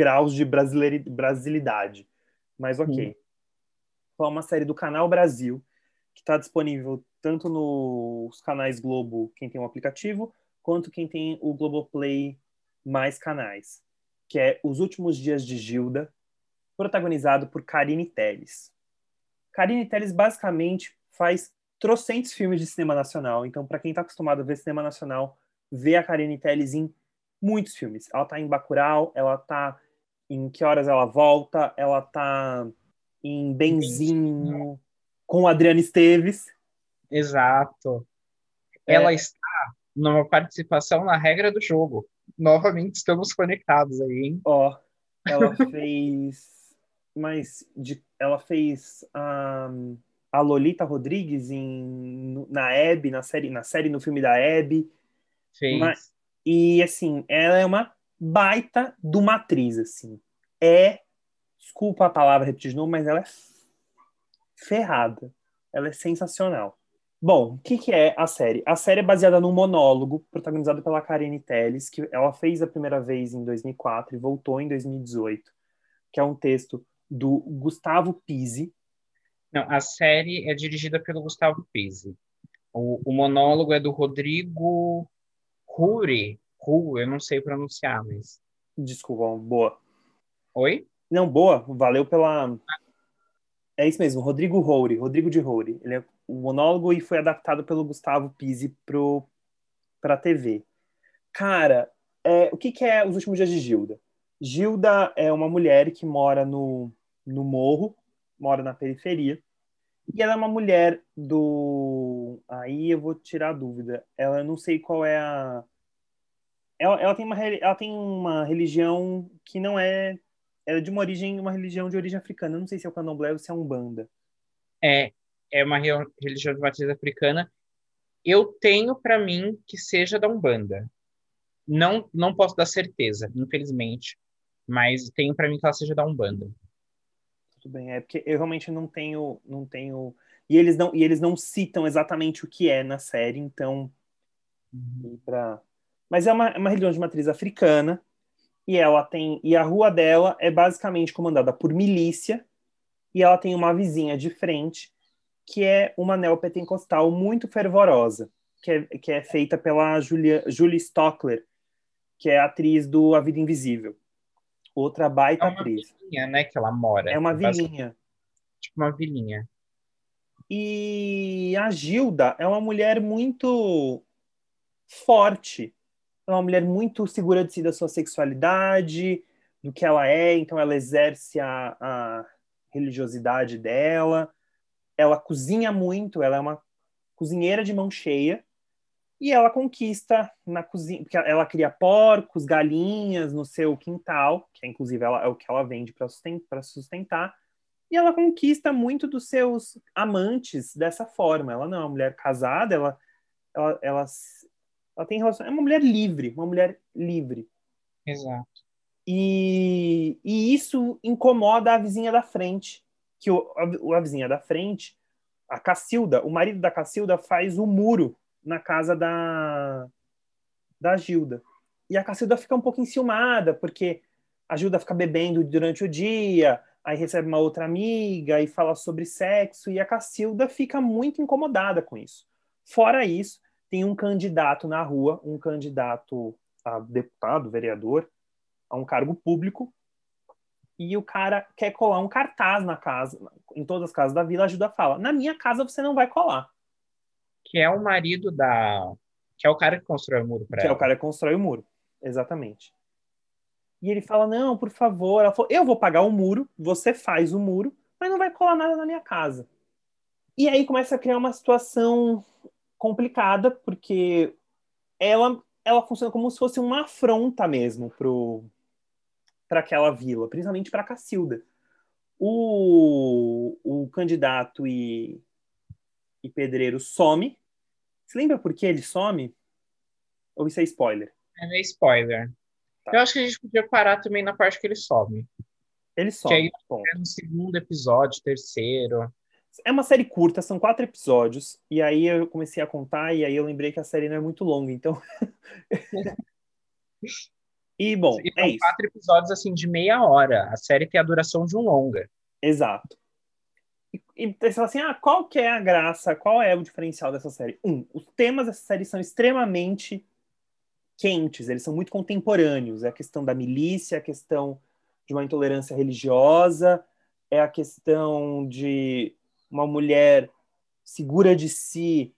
graus de brasilidade. Mas ok. Foi uma série do Canal Brasil, que está disponível tanto nos canais Globo, quem tem o um aplicativo, quanto quem tem o Globoplay mais canais, que é Os Últimos Dias de Gilda, protagonizado por Karine Telles. Karine Telles basicamente faz trocentos filmes de cinema nacional, então para quem está acostumado a ver cinema nacional, vê a Karine Telles em muitos filmes. Ela está em Bacurau, ela está em que horas ela volta, ela tá em Benzinho com Adriana Esteves. Exato. É. Ela está numa participação na regra do jogo. Novamente estamos conectados aí, hein? Ó, ela fez. Mas de, ela fez um, a Lolita Rodrigues em, na Hebe, na série, na série no filme da Hebe. Fez. Mas, e assim, ela é uma baita do matriz, assim. É, desculpa a palavra repetir de novo, mas ela é ferrada. Ela é sensacional. Bom, o que, que, é a série? A série é baseada num monólogo protagonizado pela Karine Telles, que ela fez a primeira vez em 2004 e voltou em 2018, que é um texto do Gustavo Pizzi. Não, a série é dirigida pelo Gustavo Pizzi. O, o monólogo é do Rodrigo Ruri, Ru, eu não sei pronunciar, mas. Desculpa, boa. Oi? Não, boa, valeu pela. É isso mesmo, Rodrigo Roure, Rodrigo de Roure. Ele é o monólogo e foi adaptado pelo Gustavo Pizzi pro, pra TV. Cara, é, o que, que é Os Últimos Dias de Gilda? Gilda é uma mulher que mora no, no morro, mora na periferia, e ela é uma mulher do. Aí eu vou tirar a dúvida. Ela não sei qual é a ela, ela, tem uma, ela tem uma religião que não é. Ela é de uma origem, uma religião de origem africana. Eu não sei se é o candomblé ou se é um banda. É, é uma religião de matriz africana. Eu tenho para mim que seja da Umbanda. Não, não posso dar certeza, infelizmente, mas tenho para mim que ela seja da Umbanda. Tudo bem, é porque eu realmente não tenho, não tenho, e eles não, e eles não citam exatamente o que é na série, então, uhum. para mas é uma, é uma religião de matriz africana e ela tem e a rua dela é basicamente comandada por milícia e ela tem uma vizinha de frente que é uma neopentecostal muito fervorosa, que é, que é feita pela Julia, Julie Stockler, que é atriz do A Vida Invisível. Outra baita é uma atriz. Vilinha, né, que ela mora. É uma vilinha. Tipo uma vilinha. E a Gilda é uma mulher muito forte é uma mulher muito segura de si da sua sexualidade, do que ela é, então ela exerce a, a religiosidade dela. Ela cozinha muito, ela é uma cozinheira de mão cheia, E ela conquista na cozinha, porque ela cria porcos, galinhas no seu quintal, que é inclusive ela, é o que ela vende para sustentar, sustentar. E ela conquista muito dos seus amantes dessa forma. Ela não é uma mulher casada, ela, ela, ela, ela tem relação. É uma mulher livre, uma mulher livre. Exato. E, e isso incomoda a vizinha da frente, que o, a, a vizinha da frente, a Cacilda, o marido da Cacilda faz o muro na casa da, da Gilda. E a Cacilda fica um pouco enciumada, porque a Gilda fica bebendo durante o dia, aí recebe uma outra amiga e fala sobre sexo, e a Cacilda fica muito incomodada com isso. Fora isso, tem um candidato na rua, um candidato a deputado, vereador, a um cargo público, e o cara quer colar um cartaz na casa, em todas as casas da vila, a Gilda fala: Na minha casa você não vai colar que é o marido da. Que é o cara que constrói o muro para Que ela. é o cara que constrói o muro, exatamente. E ele fala: Não, por favor. Ela falou: Eu vou pagar o muro, você faz o muro, mas não vai colar nada na minha casa. E aí começa a criar uma situação complicada, porque ela, ela funciona como se fosse uma afronta mesmo para aquela vila, principalmente para Cacilda. O, o candidato e, e pedreiro some, você lembra por que ele some? Ou isso é spoiler? É spoiler. Tá. Eu acho que a gente podia parar também na parte que ele some. Ele some. Que aí é no segundo episódio, terceiro. É uma série curta, são quatro episódios. E aí eu comecei a contar, e aí eu lembrei que a série não é muito longa, então. e bom, e é isso. quatro episódios assim de meia hora. A série tem a duração de um longa. Exato. E, e você fala assim, ah, qual que é a graça, qual é o diferencial dessa série? Um, os temas dessa série são extremamente quentes, eles são muito contemporâneos. É a questão da milícia, a questão de uma intolerância religiosa, é a questão de uma mulher segura de si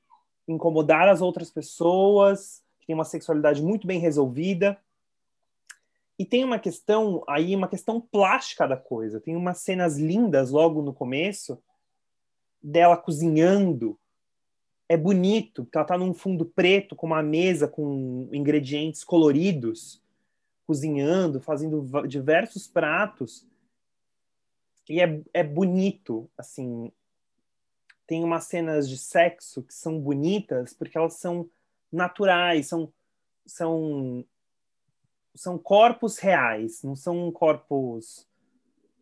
incomodar as outras pessoas, que tem uma sexualidade muito bem resolvida. E tem uma questão aí, uma questão plástica da coisa. Tem umas cenas lindas logo no começo dela cozinhando. É bonito, porque ela está num fundo preto com uma mesa com ingredientes coloridos, cozinhando, fazendo diversos pratos. E é, é bonito, assim. Tem umas cenas de sexo que são bonitas porque elas são naturais, são, são são corpos reais, não são corpos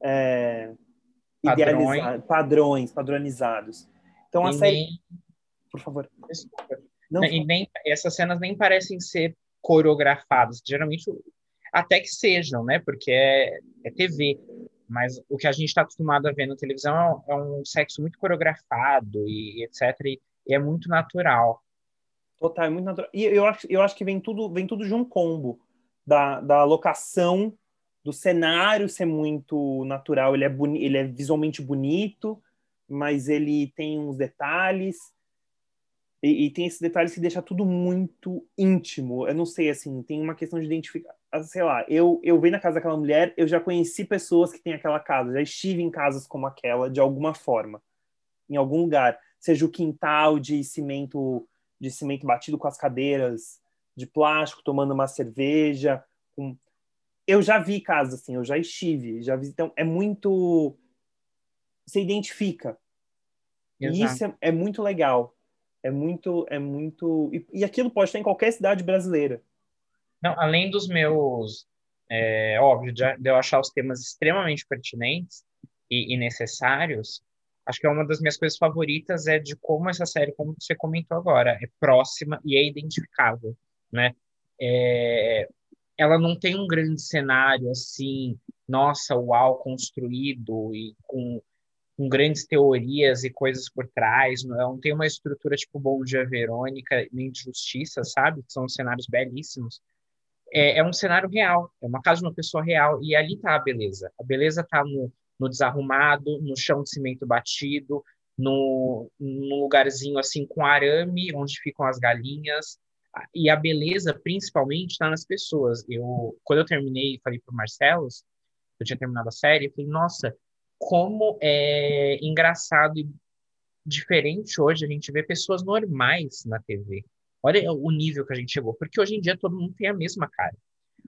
é, idealizados, padrões, padronizados. Então a e série. Nem... Por favor. Desculpa. Não, e nem, essas cenas nem parecem ser coreografadas. Geralmente, até que sejam, né? Porque é, é TV. Mas o que a gente está acostumado a ver na televisão é, é um sexo muito coreografado e etc. E, e é muito natural. Total, é muito natural. E eu acho, eu acho que vem tudo, vem tudo de um combo da, da locação, do cenário ser muito natural. Ele é, boni ele é visualmente bonito, mas ele tem uns detalhes. E, e, tem esses detalhes que deixa tudo muito íntimo. Eu não sei, assim, tem uma questão de identificar. Ah, sei lá, eu, eu venho na casa daquela mulher, eu já conheci pessoas que têm aquela casa, já estive em casas como aquela, de alguma forma, em algum lugar. Seja o quintal de cimento, de cimento batido com as cadeiras, de plástico, tomando uma cerveja. Com... Eu já vi casas assim, eu já estive, já vi. Então, é muito. Você identifica. Exato. E isso é, é, muito legal. É muito. É muito. E, e, aquilo pode estar em qualquer cidade brasileira. Não, além dos meus. É, óbvio, de, eu achar os temas extremamente pertinentes e, e necessários, acho que é uma das minhas coisas favoritas é de como essa série, como você comentou agora, é próxima e é identificável né? É, ela não tem um grande cenário assim, nossa, uau, construído e com, com grandes teorias e coisas por trás. Não, não tem uma estrutura tipo Bom Dia Verônica, nem de Justiça, sabe? Que são cenários belíssimos. É, é, um cenário real, é uma casa de uma pessoa real, e ali está a beleza. A beleza está no, no desarrumado, no chão de cimento batido, no, no lugarzinho assim com arame, onde ficam as galinhas, e a beleza, principalmente, está nas pessoas. Eu, quando eu terminei, falei para o Marcelo, eu tinha terminado a série, eu falei, nossa, como é engraçado e diferente hoje a gente ver pessoas normais na TV. Olha o nível que a gente chegou, porque hoje em dia todo mundo tem a mesma cara.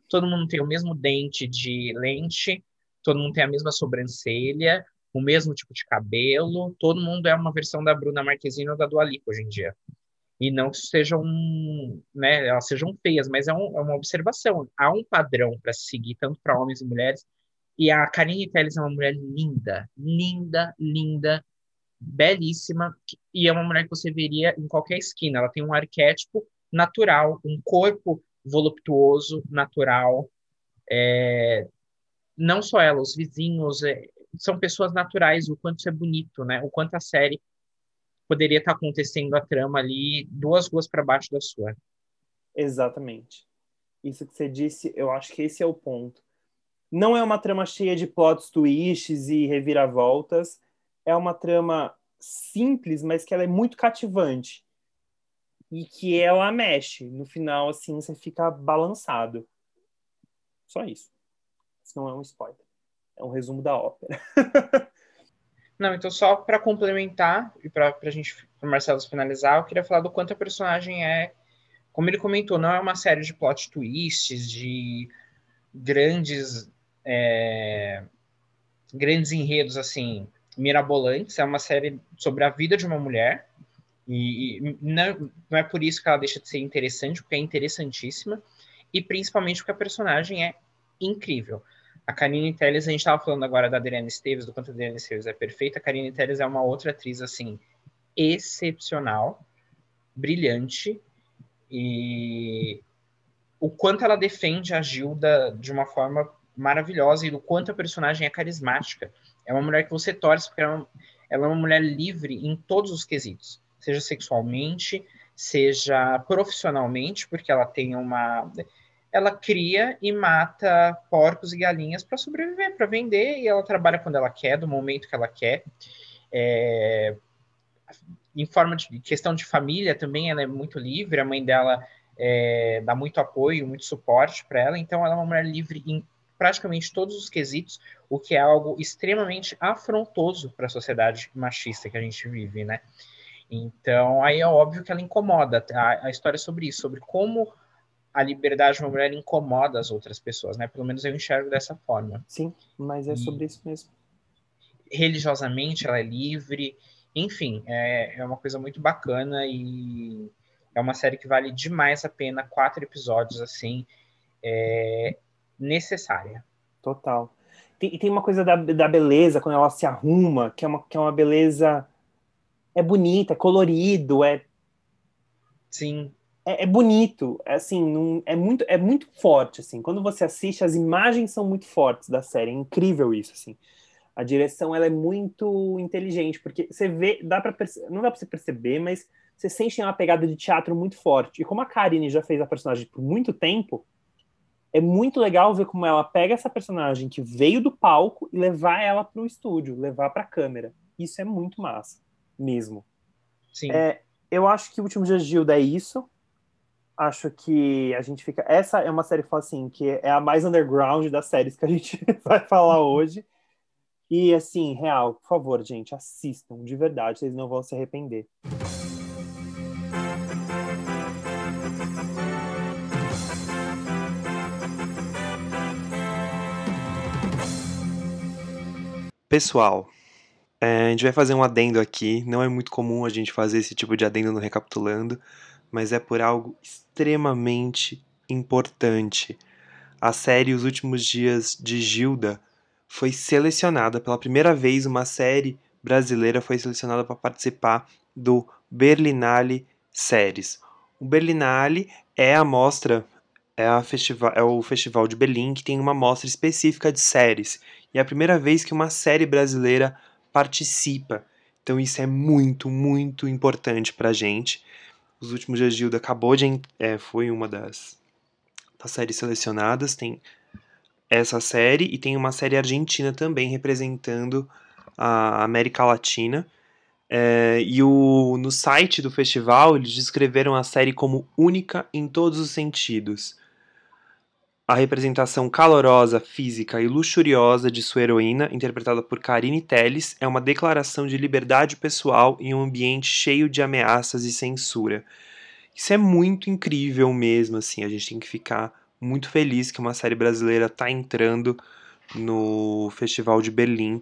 Todo mundo tem o mesmo dente de lente, todo mundo tem a mesma sobrancelha, o mesmo tipo de cabelo, todo mundo é uma versão da Bruna Marquezine ou da Dua Lipa hoje em dia. E não que sejam, né, elas sejam feias, mas é, um, é uma observação. Há um padrão para seguir, tanto para homens e mulheres. E a Karine Telles é uma mulher linda, linda, linda, belíssima, e é uma mulher que você veria em qualquer esquina. Ela tem um arquétipo natural, um corpo voluptuoso, natural. É... Não só ela, os vizinhos, é... são pessoas naturais, o quanto isso é bonito, né? O quanto a série poderia estar acontecendo a trama ali duas ruas para baixo da sua. Exatamente. Isso que você disse, eu acho que esse é o ponto. Não é uma trama cheia de plots twists e reviravoltas, é uma trama simples, mas que ela é muito cativante. E que ela mexe. No final, assim, você fica balançado. Só isso. Isso não é um spoiler. É um resumo da ópera. não, então só para complementar e para a gente, para Marcelo finalizar, eu queria falar do quanto a personagem é, como ele comentou, não é uma série de plot twists, de grandes é, grandes enredos assim mirabolantes. É uma série sobre a vida de uma mulher. E, e não, não é por isso que ela deixa de ser interessante, porque é interessantíssima. E principalmente porque a personagem é incrível. A Karine Telles, a gente estava falando agora da Adriana Esteves, do quanto a Adriana Esteves é perfeita. A Karine Telles é uma outra atriz, assim, excepcional, brilhante. E o quanto ela defende a Gilda de uma forma maravilhosa e do quanto a personagem é carismática. É uma mulher que você torce porque ela, é ela é uma mulher livre em todos os quesitos, seja sexualmente, seja profissionalmente, porque ela tem uma ela cria e mata porcos e galinhas para sobreviver, para vender, e ela trabalha quando ela quer, do momento que ela quer. É... Em forma de questão de família também, ela é muito livre, a mãe dela é... dá muito apoio, muito suporte para ela, então ela é uma mulher livre em praticamente todos os quesitos, o que é algo extremamente afrontoso para a sociedade machista que a gente vive, né? Então, aí é óbvio que ela incomoda. A, a história é sobre isso, sobre como a liberdade de uma mulher incomoda as outras pessoas, né? Pelo menos eu enxergo dessa forma. Sim, mas é sobre e, isso mesmo. Religiosamente, ela é livre. Enfim, é, é uma coisa muito bacana e é uma série que vale demais a pena. Quatro episódios, assim. É, necessária. Total. Tem, e tem uma coisa da, da beleza, quando ela se arruma, que é uma, que é uma beleza. É bonita, é colorido, é. Sim. É, é bonito, é assim, não, é, muito, é muito forte, assim. Quando você assiste, as imagens são muito fortes da série, é incrível isso, assim. A direção, ela é muito inteligente, porque você vê, dá para não dá para você perceber, mas você sente uma pegada de teatro muito forte. E como a Karine já fez a personagem por muito tempo, é muito legal ver como ela pega essa personagem que veio do palco e levar ela para o estúdio, levar para a câmera. Isso é muito massa, mesmo. Sim. É, eu acho que o último dia de Gilda é isso. Acho que a gente fica. Essa é uma série que fala assim, que é a mais underground das séries que a gente vai falar hoje. E assim, real, por favor, gente, assistam de verdade, vocês não vão se arrepender. Pessoal, é, a gente vai fazer um adendo aqui. Não é muito comum a gente fazer esse tipo de adendo no Recapitulando, mas é por algo extremamente importante. A série Os Últimos Dias de Gilda foi selecionada pela primeira vez. Uma série brasileira foi selecionada para participar do Berlinale Séries. O Berlinale é a mostra é, a festival, é o festival de Berlim que tem uma mostra específica de séries e é a primeira vez que uma série brasileira participa. Então isso é muito, muito importante pra gente. Os últimos dias de Gilda acabou de. É, foi uma das, das séries selecionadas. Tem essa série e tem uma série argentina também representando a América Latina. É, e o, no site do festival eles descreveram a série como única em todos os sentidos. A representação calorosa, física e luxuriosa de sua heroína, interpretada por Karine Telles, é uma declaração de liberdade pessoal em um ambiente cheio de ameaças e censura. Isso é muito incrível mesmo, assim. A gente tem que ficar muito feliz que uma série brasileira está entrando no Festival de Berlim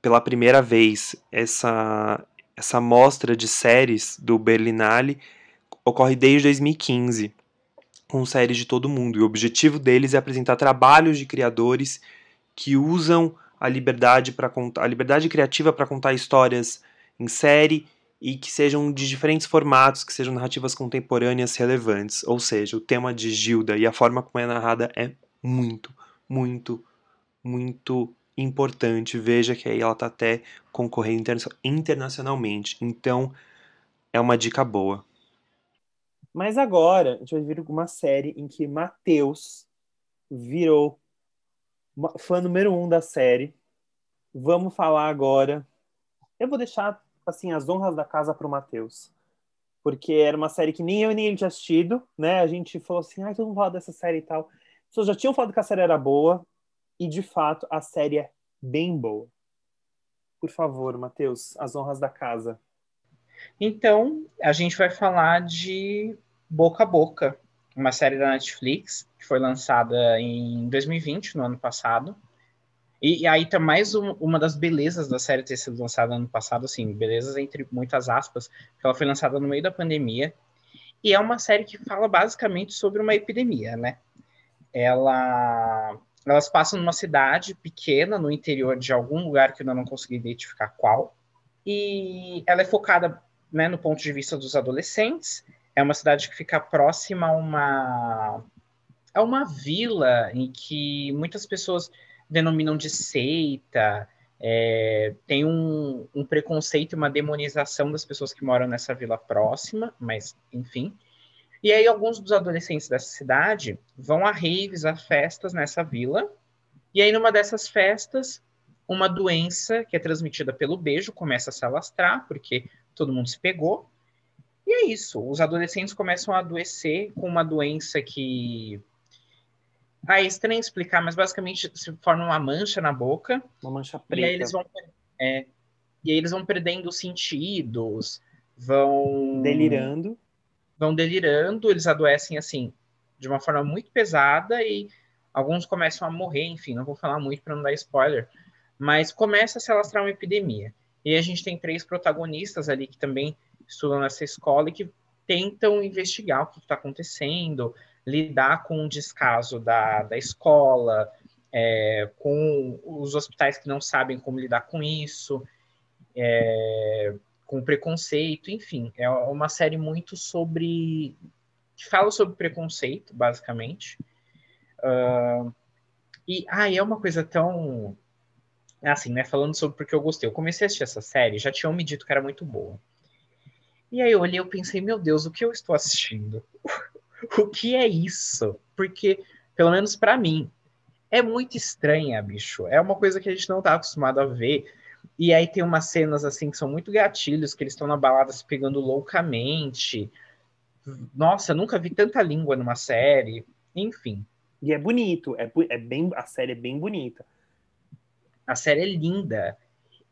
pela primeira vez. Essa, essa mostra de séries do Berlinale ocorre desde 2015, com séries de todo mundo. E o objetivo deles é apresentar trabalhos de criadores que usam a liberdade para a liberdade criativa para contar histórias em série e que sejam de diferentes formatos, que sejam narrativas contemporâneas relevantes. Ou seja, o tema de Gilda e a forma como é narrada é muito, muito, muito importante. Veja que aí ela está até concorrendo internacionalmente. Então, é uma dica boa. Mas agora, a gente vai ver uma série em que Matheus virou fã número um da série. Vamos falar agora. Eu vou deixar assim as honras da casa para o Matheus. Porque era uma série que nem eu nem ele tinha assistido, né? A gente falou assim, ai, todo mundo fala dessa série e tal. As pessoas já tinham falado que a série era boa, e de fato a série é bem boa. Por favor, Matheus, as honras da casa. Então, a gente vai falar de Boca a Boca, uma série da Netflix que foi lançada em 2020, no ano passado. E, e aí tá mais um, uma das belezas da série ter sido lançada ano passado, assim, belezas entre muitas aspas, que ela foi lançada no meio da pandemia. E é uma série que fala basicamente sobre uma epidemia, né? Ela elas passam numa cidade pequena, no interior de algum lugar que eu não consegui identificar qual. E ela é focada né, no ponto de vista dos adolescentes. É uma cidade que fica próxima a uma, a uma vila em que muitas pessoas denominam de seita. É, tem um, um preconceito e uma demonização das pessoas que moram nessa vila próxima, mas enfim. E aí alguns dos adolescentes dessa cidade vão a raves, a festas nessa vila. E aí numa dessas festas, uma doença que é transmitida pelo beijo começa a se alastrar, porque todo mundo se pegou. É isso, os adolescentes começam a adoecer com uma doença que ah, é estranho explicar, mas basicamente se forma uma mancha na boca. Uma mancha preta. E aí eles vão, é, e aí eles vão perdendo sentidos, vão delirando vão delirando, eles adoecem assim de uma forma muito pesada e alguns começam a morrer, enfim, não vou falar muito para não dar spoiler, mas começa a se alastrar uma epidemia. E a gente tem três protagonistas ali que também estudam nessa escola e que tentam investigar o que está acontecendo, lidar com o descaso da, da escola, é, com os hospitais que não sabem como lidar com isso. É, com preconceito, enfim, é uma série muito sobre que fala sobre preconceito, basicamente. Uh, e ah, é uma coisa tão assim, né? Falando sobre porque eu gostei. Eu comecei a assistir essa série, já tinham me dito que era muito boa. E aí eu olhei e pensei, meu Deus, o que eu estou assistindo? o que é isso? Porque, pelo menos para mim, é muito estranha, bicho. É uma coisa que a gente não tá acostumado a ver. E aí tem umas cenas assim que são muito gatilhos, que eles estão na balada se pegando loucamente. Nossa, nunca vi tanta língua numa série. Enfim. E é bonito, é, é bem, a série é bem bonita. A série é linda.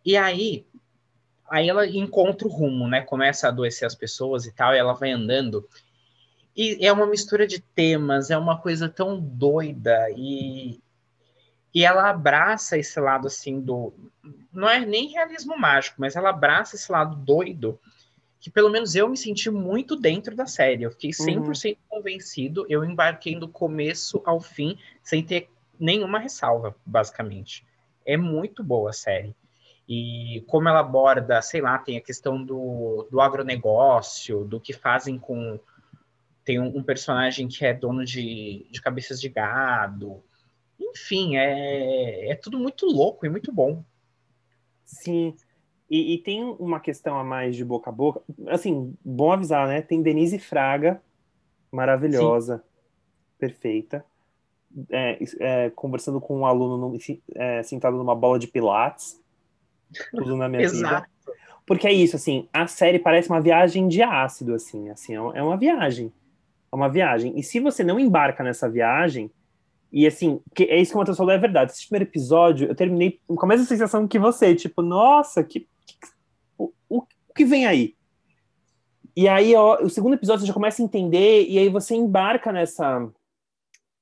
E aí, aí ela encontra o rumo, né? Começa a adoecer as pessoas e tal, e ela vai andando. E é uma mistura de temas, é uma coisa tão doida e, e ela abraça esse lado assim do não é nem realismo mágico, mas ela abraça esse lado doido que pelo menos eu me senti muito dentro da série. Eu fiquei 100% uhum. convencido, eu embarquei do começo ao fim sem ter nenhuma ressalva, basicamente. É muito boa a série. E como ela aborda, sei lá, tem a questão do, do agronegócio, do que fazem com. Tem um, um personagem que é dono de, de cabeças de gado, enfim, é, é tudo muito louco e muito bom. Sim. E, e, tem uma questão a mais de boca a boca. Assim, bom avisar, né? Tem Denise Fraga, maravilhosa, Sim. perfeita. É, é, conversando com um aluno no, é, sentado numa bola de pilates. Tudo na minha vida. Porque é isso, assim, a série parece uma viagem de ácido, assim, assim, é, é uma viagem. É uma viagem. E se você não embarca nessa viagem, e assim, que é isso que o Matheus falou, é verdade. Esse primeiro episódio, eu terminei com a mesma sensação que você, tipo, nossa, que, que o, o, que vem aí? E aí, ó, o segundo episódio você já começa a entender, e aí você embarca nessa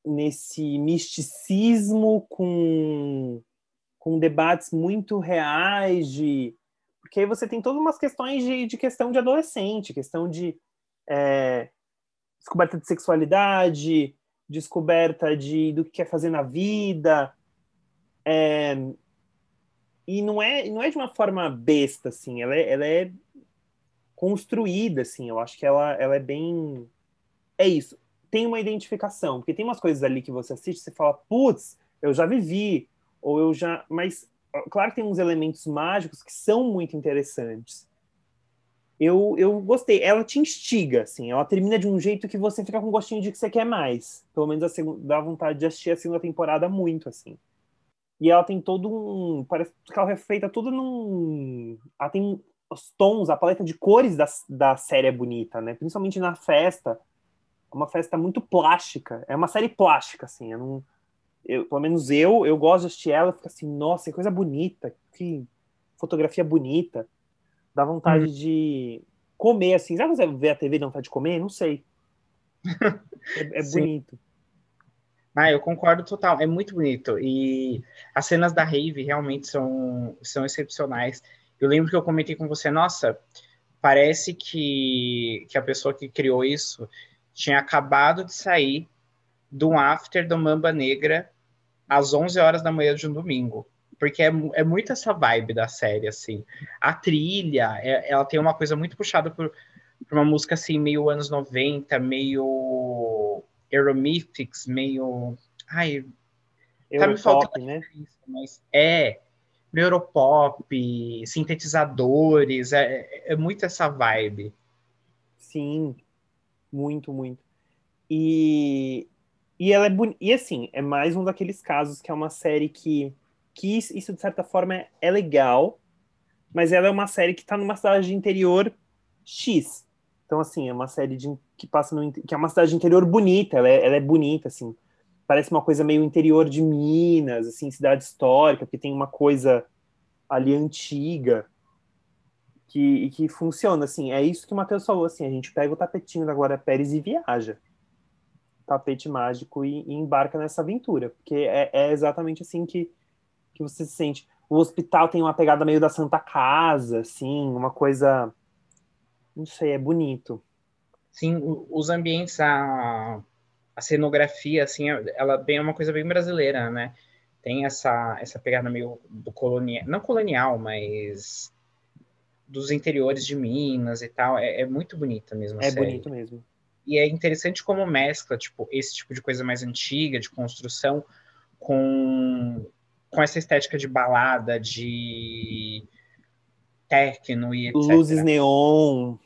nesse misticismo com, com debates muito reais de porque aí você tem todas umas questões de, de questão de adolescente, questão de é, descoberta de sexualidade, descoberta de do que quer fazer na vida, é, e não é não é de uma forma besta assim, ela é, ela é construída, assim. Eu acho que ela, ela é bem. É isso. Tem uma identificação, porque tem umas coisas ali que você assiste e você fala, putz, eu já vivi, ou eu já. Mas, claro que tem uns elementos mágicos que são muito interessantes. Eu, eu gostei. Ela te instiga, assim. Ela termina de um jeito que você fica com gostinho de que você quer mais. Pelo menos a segunda, dá vontade de assistir a segunda temporada muito, assim. E ela tem todo um. Parece que ela é feita toda num. Ela tem os tons, a paleta de cores da, da série é bonita, né? Principalmente na festa. É uma festa muito plástica. É uma série plástica, assim. Eu, pelo menos eu, eu gosto de assistir ela e fico assim, nossa, que coisa bonita, que fotografia bonita. Dá vontade hum. de comer, assim. Sabe você ver a TV e dá vontade de comer? Não sei. É, é bonito. Ah, eu concordo total. É muito bonito. E as cenas da Rave realmente são, são excepcionais. Eu lembro que eu comentei com você, nossa, parece que, que a pessoa que criou isso tinha acabado de sair do after do Mamba Negra às 11 horas da manhã de um domingo. Porque é, é muito essa vibe da série, assim. A trilha, é, ela tem uma coisa muito puxada por, por uma música, assim, meio anos 90, meio Aeromythics, meio... Ai, tá me faltando né? Isso, mas é neuropop, sintetizadores, é, é muito essa vibe. Sim, muito, muito. E, e ela é bonita. E assim, é mais um daqueles casos que é uma série que, que isso, de certa forma, é, é legal, mas ela é uma série que está numa cidade de interior X. Então, assim, é uma série de, que passa no, que é uma cidade de interior bonita, ela é, ela é bonita, assim parece uma coisa meio interior de Minas, assim, cidade histórica, porque tem uma coisa ali antiga que, que funciona, assim, é isso que o Matheus falou, assim, a gente pega o tapetinho da Glória Pérez e viaja, tapete mágico e, e embarca nessa aventura, porque é, é, exatamente assim que, que você se sente. O hospital tem uma pegada meio da Santa Casa, assim, uma coisa, não sei, é bonito. Sim, os ambientes, a a cenografia, assim, ela bem é uma coisa bem brasileira, né? Tem essa, essa pegada meio do colonial, não colonial, mas dos interiores de Minas e tal. É, é muito bonita mesmo. É série. bonito mesmo. E é interessante como mescla, tipo, esse tipo de coisa mais antiga, de construção, com, com essa estética de balada, de techno e etc. Luzes neon.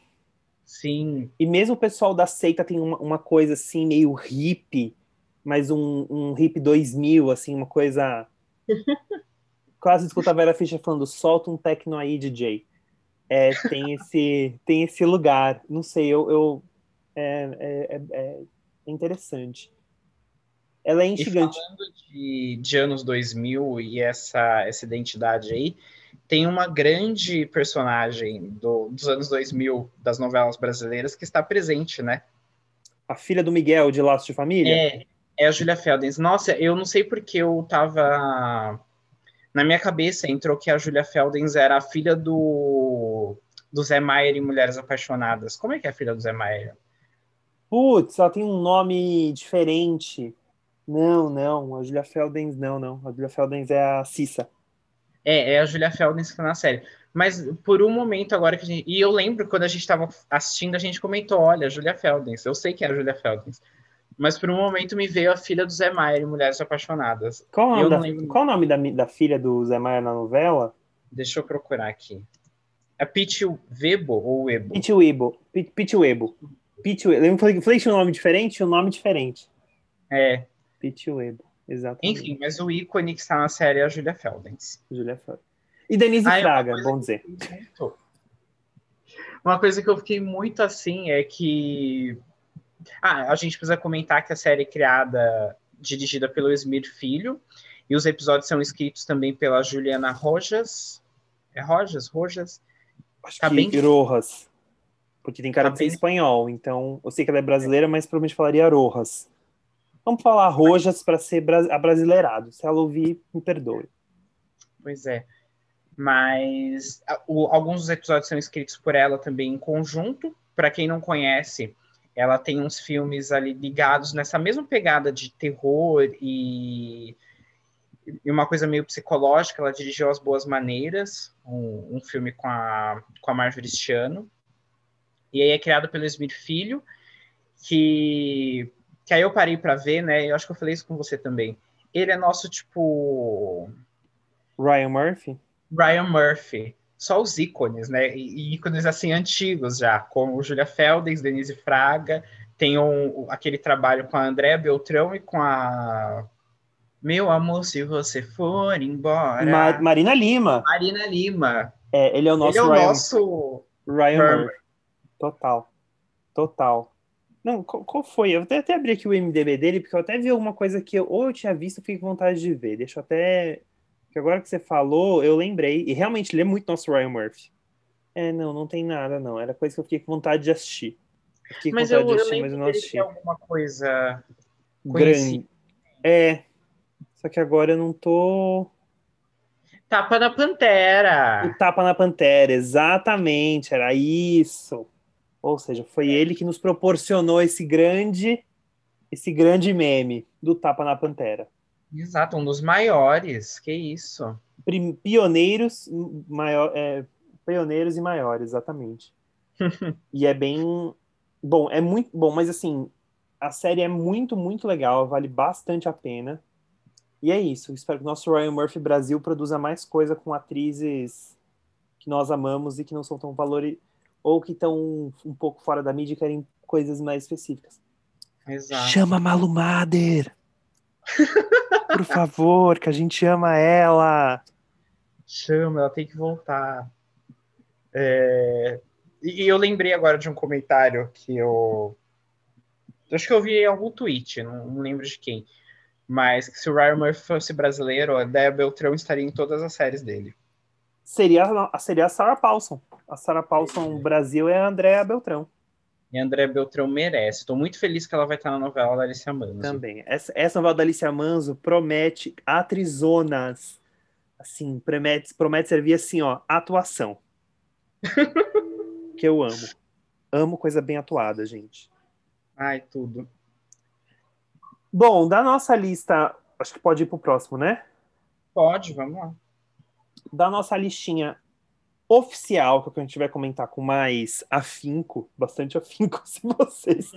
Sim. E mesmo o pessoal da seita tem uma, uma coisa assim, meio hippie, mas um, um hip 2000, assim, uma coisa. Quase escuta a Vera Fischer falando: solta um techno aí, DJ. É, tem, esse, tem esse lugar. Não sei, eu. eu é, é, é, é interessante. Ela é instigante. E falando de, de anos 2000 e essa, essa identidade aí, tem uma grande personagem do, dos anos 2000 das novelas brasileiras que está presente, né? A filha do Miguel de Laços de Família? É, é a Julia Feldens. Nossa, eu não sei porque eu tava na minha cabeça entrou que a Julia Feldens era a filha do do Zé Maier em Mulheres Apaixonadas. Como é que é a filha do Zé Maier? Putz, ela tem um nome diferente. Não, não, a Julia Feldens não, não. A Julia Feldens é a Cissa. É, é a Julia Feldens que tá na série. Mas por um momento agora que a gente. E eu lembro quando a gente estava assistindo, a gente comentou: olha, a Julia Feldens. Eu sei que é a Julia Feldens. Mas por um momento me veio a filha do Zé Maier em Mulheres Apaixonadas. Qual o nome, da, qual o nome da, da, filha do Zé Maier na novela? Deixa eu procurar aqui. É Pete Webo ou Webo? Pete Webo. Pete Webo. Pete Webo. Eu falei, falei que tinha um nome diferente, um nome diferente. É. Pete. Exatamente. Enfim, mas o ícone que está na série é a Julia Feldens. Julia Feldens. E Denise ah, Fraga, bom dizer. Muito... Uma coisa que eu fiquei muito assim é que. Ah, a gente precisa comentar que a série é criada, dirigida pelo Esmir Filho, e os episódios são escritos também pela Juliana Rojas. É Rojas? Rojas? Acho tá que bem... Rojas. Porque tem cara Tá de ser espanhol, então eu sei que ela é brasileira, mas provavelmente falaria Rojas. Vamos falar Rojas para ser bra- abrasileirado. Se ela ouvir, me perdoe. Pois é. Mas o- alguns dos episódios são escritos por ela também em conjunto. Para quem não conhece, ela tem uns filmes ali ligados nessa mesma pegada de terror e, e uma coisa meio psicológica. Ela dirigiu As Boas Maneiras, um, um filme com a, com a Marjorie Stiano. E aí é criado pelo Smith Filho, que, que aí eu parei para ver, né? Eu acho que eu falei isso com você também. Ele é nosso, tipo, Ryan Murphy? Ryan Murphy. Só os ícones, né? E e ícones assim antigos já, como Julia Feldens, Denise Fraga. Tem um, aquele trabalho com a Andréa Beltrão e com a. Meu amor, se você for embora. Ma- Marina Lima. Marina Lima. É, ele é o nosso Ele é o Ryan, nosso. Ryan Murphy. Total. Total. Não, qual, qual foi? Eu até, até abri aqui o MDB dele, porque eu até vi alguma coisa que eu, ou eu tinha visto, eu fiquei com vontade de ver. Deixa eu até. Porque agora que você falou, eu lembrei. E realmente é muito nosso Ryan Murphy. É, não, não tem nada, não. Era coisa que eu fiquei com vontade de assistir. Eu fiquei com Mas vontade eu, de eu assistir, mas lembro eu não assisti. alguma coisa. Grande. É. Só que agora eu não tô. Tapa na Pantera. O Tapa na Pantera, exatamente, era isso. Ou seja, foi ele que nos proporcionou esse grande, esse grande meme do Tapa na Pantera. Exato, um dos maiores. Que isso. Pioneiros, maior, é, pioneiros e maiores, exatamente. e é bem bom, é muito bom, mas assim, a série é muito, muito legal, vale bastante a pena. E é isso. Espero que o nosso Ryan Murphy Brasil produza mais coisa com atrizes que nós amamos e que não são tão valorizadas, ou que estão um pouco fora da mídia e querem coisas mais específicas. Exato. Chama a Malu Mader! Por favor, que a gente ama ela! Chama, ela tem que voltar. É, E e eu lembrei agora de um comentário que eu. Acho que eu vi em algum tweet, não, não lembro de quem. Mas que se o Ryan Murphy fosse brasileiro, a Dea Beltrão estaria em todas as séries dele. Seria, a- seria a Sarah Paulson. A Sarah Paulson Brasil é a Andréa Beltrão E a André Beltrão merece. Estou muito feliz que ela vai estar na novela da Alicia Manso. também. Essa, essa novela da Alicia Manso promete atrizonas. Assim, promete, promete servir assim, ó, atuação. que eu amo. Amo coisa bem atuada, gente. Ai, tudo. Bom, da nossa lista, acho que pode ir pro próximo, né? Pode, vamos lá. Da nossa listinha oficial, que é que a gente vai comentar com mais afinco, bastante afinco, se vocês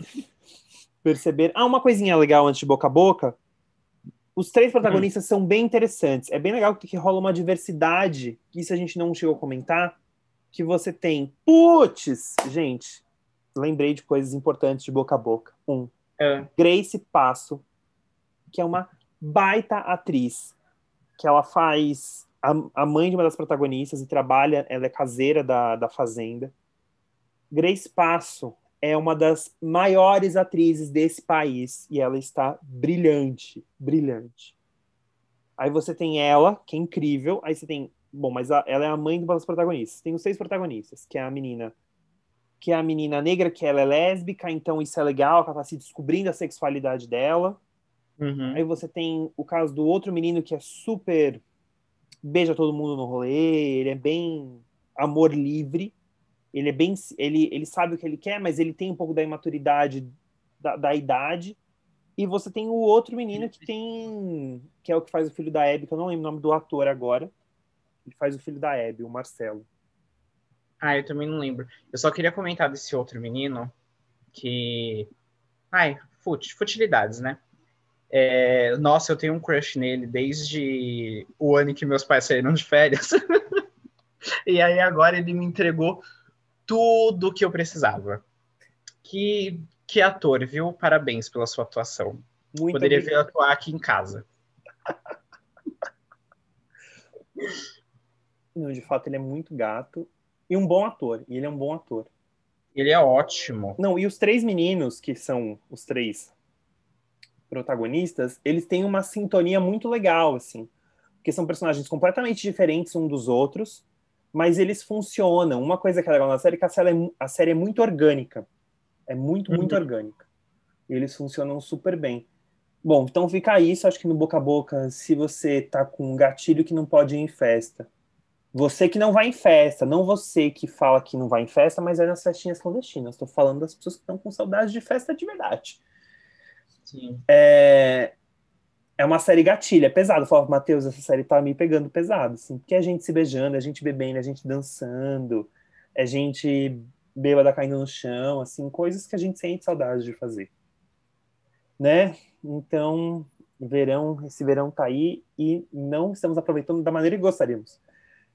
perceberem. Ah, uma coisinha legal antes de boca a boca. Os três protagonistas são bem interessantes. É bem legal que rola uma diversidade, que isso a gente não chegou a comentar, que você tem. Putz, gente, lembrei de coisas importantes de boca a boca. Um, É, Grace Passo, que é uma baita atriz, que ela faz a, a mãe de uma das protagonistas e trabalha, ela é caseira da, da fazenda. Grace Passo é uma das maiores atrizes desse país e ela está brilhante, brilhante. Aí você tem ela, que é incrível, aí você tem, bom, mas a- ela é a mãe de uma das protagonistas. Tem os seis protagonistas, que é a menina que é a menina negra, que ela é lésbica, então isso é legal, que ela tá se descobrindo a sexualidade dela. uhum. Aí você tem o caso do outro menino que é super beija todo mundo no rolê, ele é bem amor livre, ele é bem ele, ele sabe o que ele quer, mas ele tem um pouco da imaturidade da, da idade. E você tem o outro menino que tem que é o que faz o filho da Abby, que eu não lembro o nome do ator agora. Ele faz o filho da Abby, o Marcelo. Ah, eu também não lembro. Eu só queria comentar desse outro menino que. Ai, fut, futilidades, né? É, Nossa, eu tenho um crush nele desde o ano em que meus pais saíram de férias. e aí agora ele me entregou tudo que eu precisava. Que, que ator, viu? Parabéns pela sua atuação. Muito Poderia obrigado. ver atuar aqui em casa. Não, de fato, ele é muito gato e um bom ator. E ele é um bom ator. Ele é ótimo. Não, e os três meninos, que são os três protagonistas, eles têm uma sintonia muito legal, assim. Porque são personagens completamente diferentes um dos outros, mas eles funcionam. Uma coisa que é legal na série é que a série é, a série é muito orgânica. É muito, muito uhum. orgânica. E eles funcionam super bem. Bom, então fica isso, acho que no boca a boca, se você tá com um gatilho que não pode ir em festa. Você que não vai em festa, não você que fala que não vai em festa, mas é nas festinhas clandestinas. Estou falando das pessoas que estão com saudade de festa de verdade. Sim. É, é uma série gatilha, é pesado. Eu falo, Matheus, essa série tá me pegando pesado, assim, porque é a gente se beijando, é a gente bebendo, é a gente dançando, é a gente bêbada caindo no chão, assim, coisas que a gente sente saudade de fazer. Né? Então, verão, esse verão tá aí e não estamos aproveitando da maneira que gostaríamos.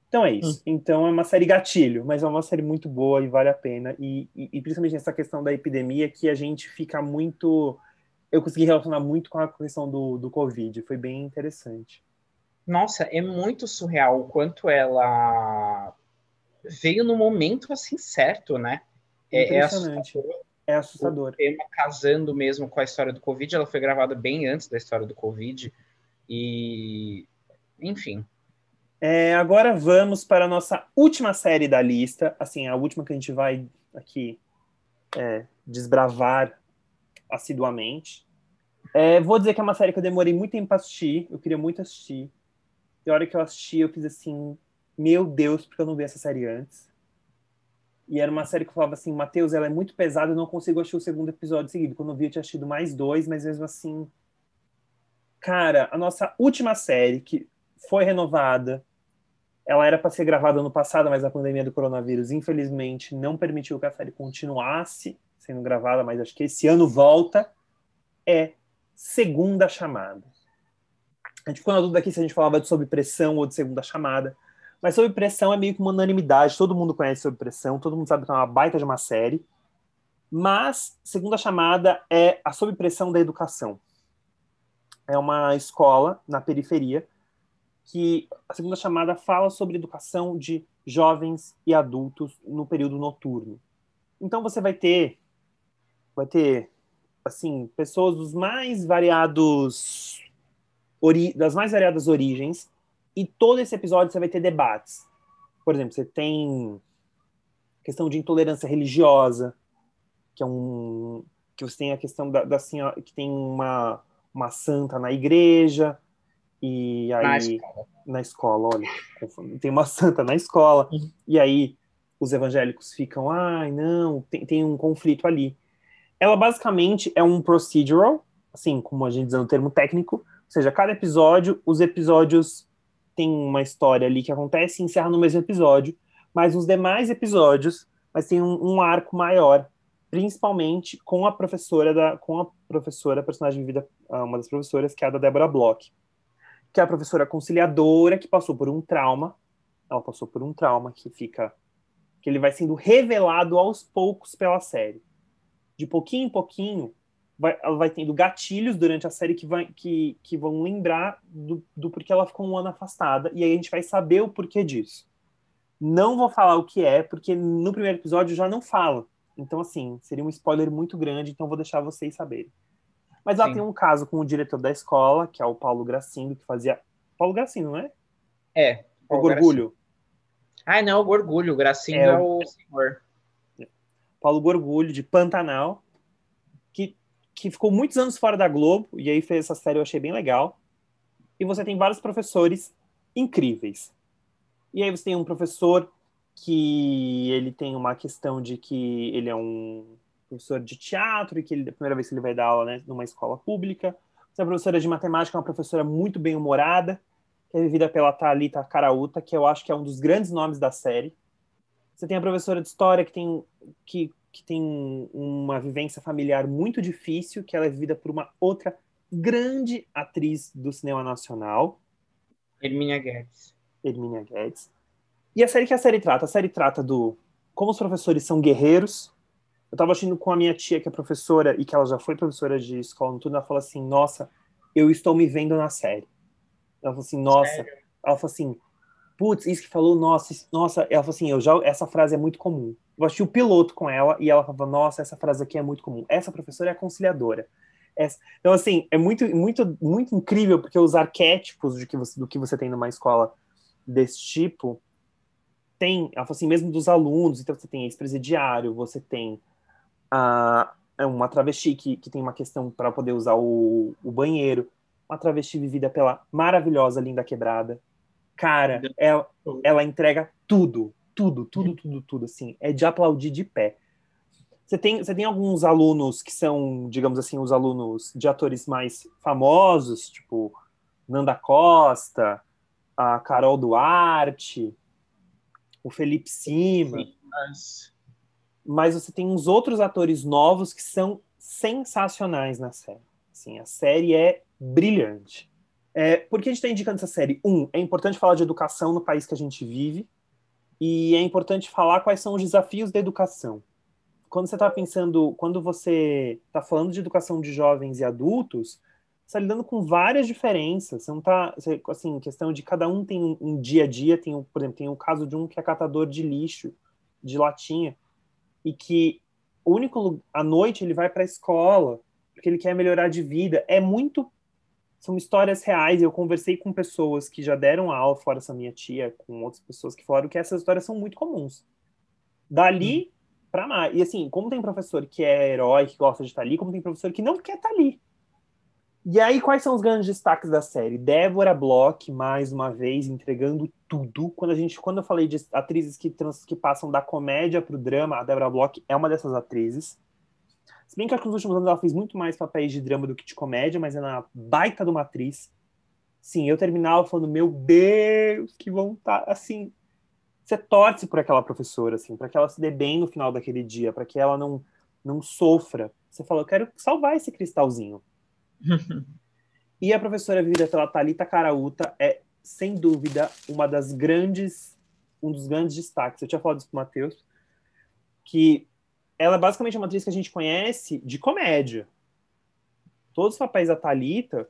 Então é isso. Hum. Então é uma série gatilho, mas é uma série muito boa e vale a pena. E, e, e principalmente nessa questão da epidemia, que a gente fica muito eu consegui relacionar muito com a questão do, do Covid. Foi bem interessante. Nossa, é muito surreal o quanto ela veio no momento assim certo, né? É, é assustador. É assustador. O tema casando mesmo com a história do Covid, ela foi gravada bem antes da história do Covid. E, enfim. É, agora vamos para a nossa última série da lista. Assim, a última que a gente vai aqui é, desbravar assiduamente. É, vou dizer que é uma série que eu demorei muito tempo para assistir, eu queria muito assistir. E a hora que eu assisti, eu fiz assim, meu Deus, porque eu não vi essa série antes. E era uma série que eu falava assim, Matheus, ela é muito pesada, eu não consigo assistir o segundo episódio seguido. Quando eu vi, eu tinha assistido mais dois, mas mesmo assim. Cara, a nossa última série, que foi renovada, ela era para ser gravada ano passado, mas a pandemia do coronavírus, infelizmente, não permitiu que a série continuasse sendo gravada, mas acho que esse ano volta, é Segunda Chamada. A gente ficou na dúvida aqui se a gente falava de Sob Pressão ou de Segunda Chamada, mas Sob Pressão é meio que uma unanimidade, todo mundo conhece Sob Pressão, todo mundo sabe que é uma baita de uma série, mas Segunda Chamada é a Sob Pressão da Educação. É uma escola na periferia que a segunda chamada fala sobre educação de jovens e adultos no período noturno. Então você vai ter vai ter assim pessoas dos mais variados das mais variadas origens e todo esse episódio você vai ter debates. Por exemplo, você tem questão de intolerância religiosa, que é um que você tem a questão da, da senhora que tem uma uma santa na igreja e aí na escola, na escola olha, tem uma santa na escola uhum. e aí os evangélicos ficam, ai, não, tem, tem um conflito ali. Ela basicamente é um procedural, assim, como a gente diz no termo técnico, ou seja, cada episódio, os episódios têm uma história ali que acontece e encerra no mesmo episódio, mas os demais episódios, mas tem um, um arco maior, principalmente com a professora da, com a professora, personagem de vida, ah, uma das professoras, que é a da Débora Bloch, que é a professora conciliadora que passou por um trauma, ela passou por um trauma que fica, que ele vai sendo revelado aos poucos pela série de pouquinho em pouquinho, vai, ela vai tendo gatilhos durante a série que, vai, que, que vão lembrar do, do porquê ela ficou um ano afastada, e aí a gente vai saber o porquê disso. Não vou falar o que é, porque no primeiro episódio já não fala. Então, assim, seria um spoiler muito grande, então vou deixar vocês saberem. Mas ela Sim. tem um caso com o diretor da escola, que é o Paulo Gracindo, que fazia. Paulo Gracindo, não é? É. O Gorgulho. Ah, não, o Gorgulho. O Gracindo é, é o senhor. Paulo Gorgulho, de Pantanal, que, que ficou muitos anos fora da Globo, e aí fez essa série, eu achei bem legal. E você tem vários professores incríveis. E aí você tem um professor que ele tem uma questão de que ele é um professor de teatro e que ele, a primeira vez que ele vai dar aula né, numa escola pública. Você é professora de matemática, uma professora muito bem humorada, que é vivida pela Thalita Carauta, que eu acho que é um dos grandes nomes da série. Você tem a professora de história que tem, que, que tem uma vivência familiar muito difícil, que ela é vivida por uma outra grande atriz do cinema nacional. Hermínia Guedes. Hermínia Guedes. E a série que a série trata? A série trata do como os professores são guerreiros. Eu estava assistindo com a minha tia, que é professora, e que ela já foi professora de escola noturna, ela falou assim, nossa, eu estou me vendo na série. Ela falou assim, nossa... Sério? Ela falou assim, putz, isso que falou, nossa, nossa, ela falou assim, eu já, essa frase é muito comum. Eu assisti o piloto com ela e ela falava, nossa, essa frase aqui é muito comum. Essa professora é conciliadora. Essa... Então, assim, é muito, muito, muito incrível, porque os arquétipos de que você, do que você tem numa escola desse tipo tem, ela falou assim, mesmo dos alunos, então você tem ex-presidiário, você tem a, é uma travesti que, que tem uma questão para poder usar o, o banheiro, uma travesti vivida pela maravilhosa Linda Quebrada. Cara, ela, ela entrega tudo, tudo, tudo, tudo, tudo, assim, é de aplaudir de pé. Você tem, você tem alguns alunos que são, digamos assim, os alunos de atores mais famosos, tipo Nanda Costa, a Carol Duarte, o Felipe Sima. Sim, mas... mas você tem uns outros atores novos que são sensacionais na série. Assim, a série é brilhante. É, por que a gente está indicando essa série? Um, é importante falar de educação no país que a gente vive, e é importante falar quais são os desafios da educação. Quando você está pensando, quando você está falando de educação de jovens e adultos, está lidando com várias diferenças. Você não está, assim, questão de cada um tem um, um dia a dia. Tem, por exemplo, tem o caso de um que é catador de lixo, de latinha, e que o único à noite ele vai para a escola porque ele quer melhorar de vida. É muito são histórias reais. Eu conversei com pessoas que já deram aula, fora essa minha tia, com outras pessoas que falaram que essas histórias são muito comuns. Dali hum. para mais. E assim, como tem professor que é herói, que gosta de estar ali, como tem professor que não quer estar ali. E aí, quais são os grandes destaques da série? Débora Bloch, mais uma vez, entregando tudo. Quando a gente, quando eu falei de atrizes que, trans, que passam da comédia para o drama, a Débora Bloch é uma dessas atrizes. Se bem que nos últimos anos ela fez muito mais papéis de drama do que de comédia, mas é na baita de uma atriz. Sim, eu terminava falando, meu Deus, que vontade. Assim, você torce por aquela professora, assim, para que ela se dê bem no final daquele dia, para que ela não, não sofra. Você fala, eu quero salvar esse cristalzinho. e a professora vivida pela Talita Caraúta é, sem dúvida, uma das grandes, um dos grandes destaques. Eu tinha falado isso pro Matheus, que ela é basicamente uma atriz que a gente conhece de comédia. Todos os papéis da Talita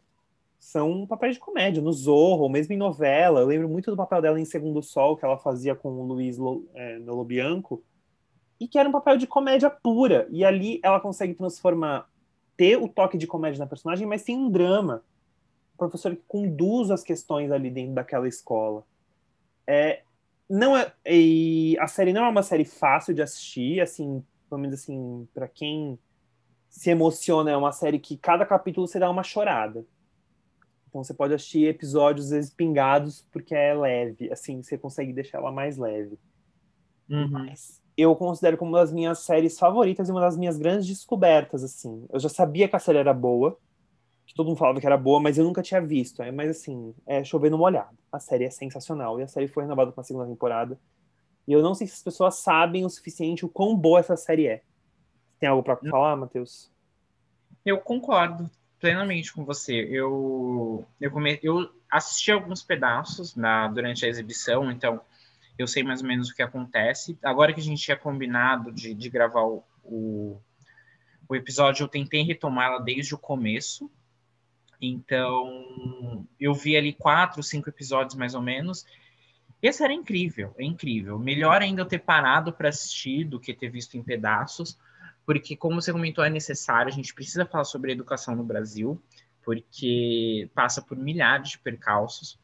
são papéis de comédia, no Zorro, mesmo em novela. Eu lembro muito do papel dela em Segundo Sol, que ela fazia com o Luiz é, Lobianco, e que era um papel de comédia pura. E ali ela consegue transformar ter o toque de comédia na personagem, mas tem um drama. O professor que conduz as questões ali dentro daquela escola. É, não é, e a série não é uma série fácil de assistir, assim, pelo menos assim, para quem se emociona, é uma série que cada capítulo você dá uma chorada. Então você pode assistir episódios às vezes pingados porque é leve, assim, você consegue deixar ela mais leve. Uhum. Mas eu considero como uma das minhas séries favoritas e uma das minhas grandes descobertas, assim. Eu já sabia que a série era boa, que todo mundo falava que era boa, mas eu nunca tinha visto. É, mas assim, é chovendo molhado. A série é sensacional e a série foi renovada para a segunda temporada. E eu não sei se as pessoas sabem o suficiente o quão boa essa série é. Tem algo para falar, Matheus? Eu concordo plenamente com você. Eu eu, come... eu assisti alguns pedaços na durante a exibição, então eu sei mais ou menos o que acontece. Agora que a gente tinha combinado de, de gravar o, o, o episódio, eu tentei retomá-la desde o começo. Então, eu vi ali quatro, cinco episódios mais ou menos. Esse era incrível, é incrível. Melhor ainda eu ter parado para assistir do que ter visto em pedaços, porque, como você comentou, é necessário. A gente precisa falar sobre educação no Brasil, porque passa por milhares de percalços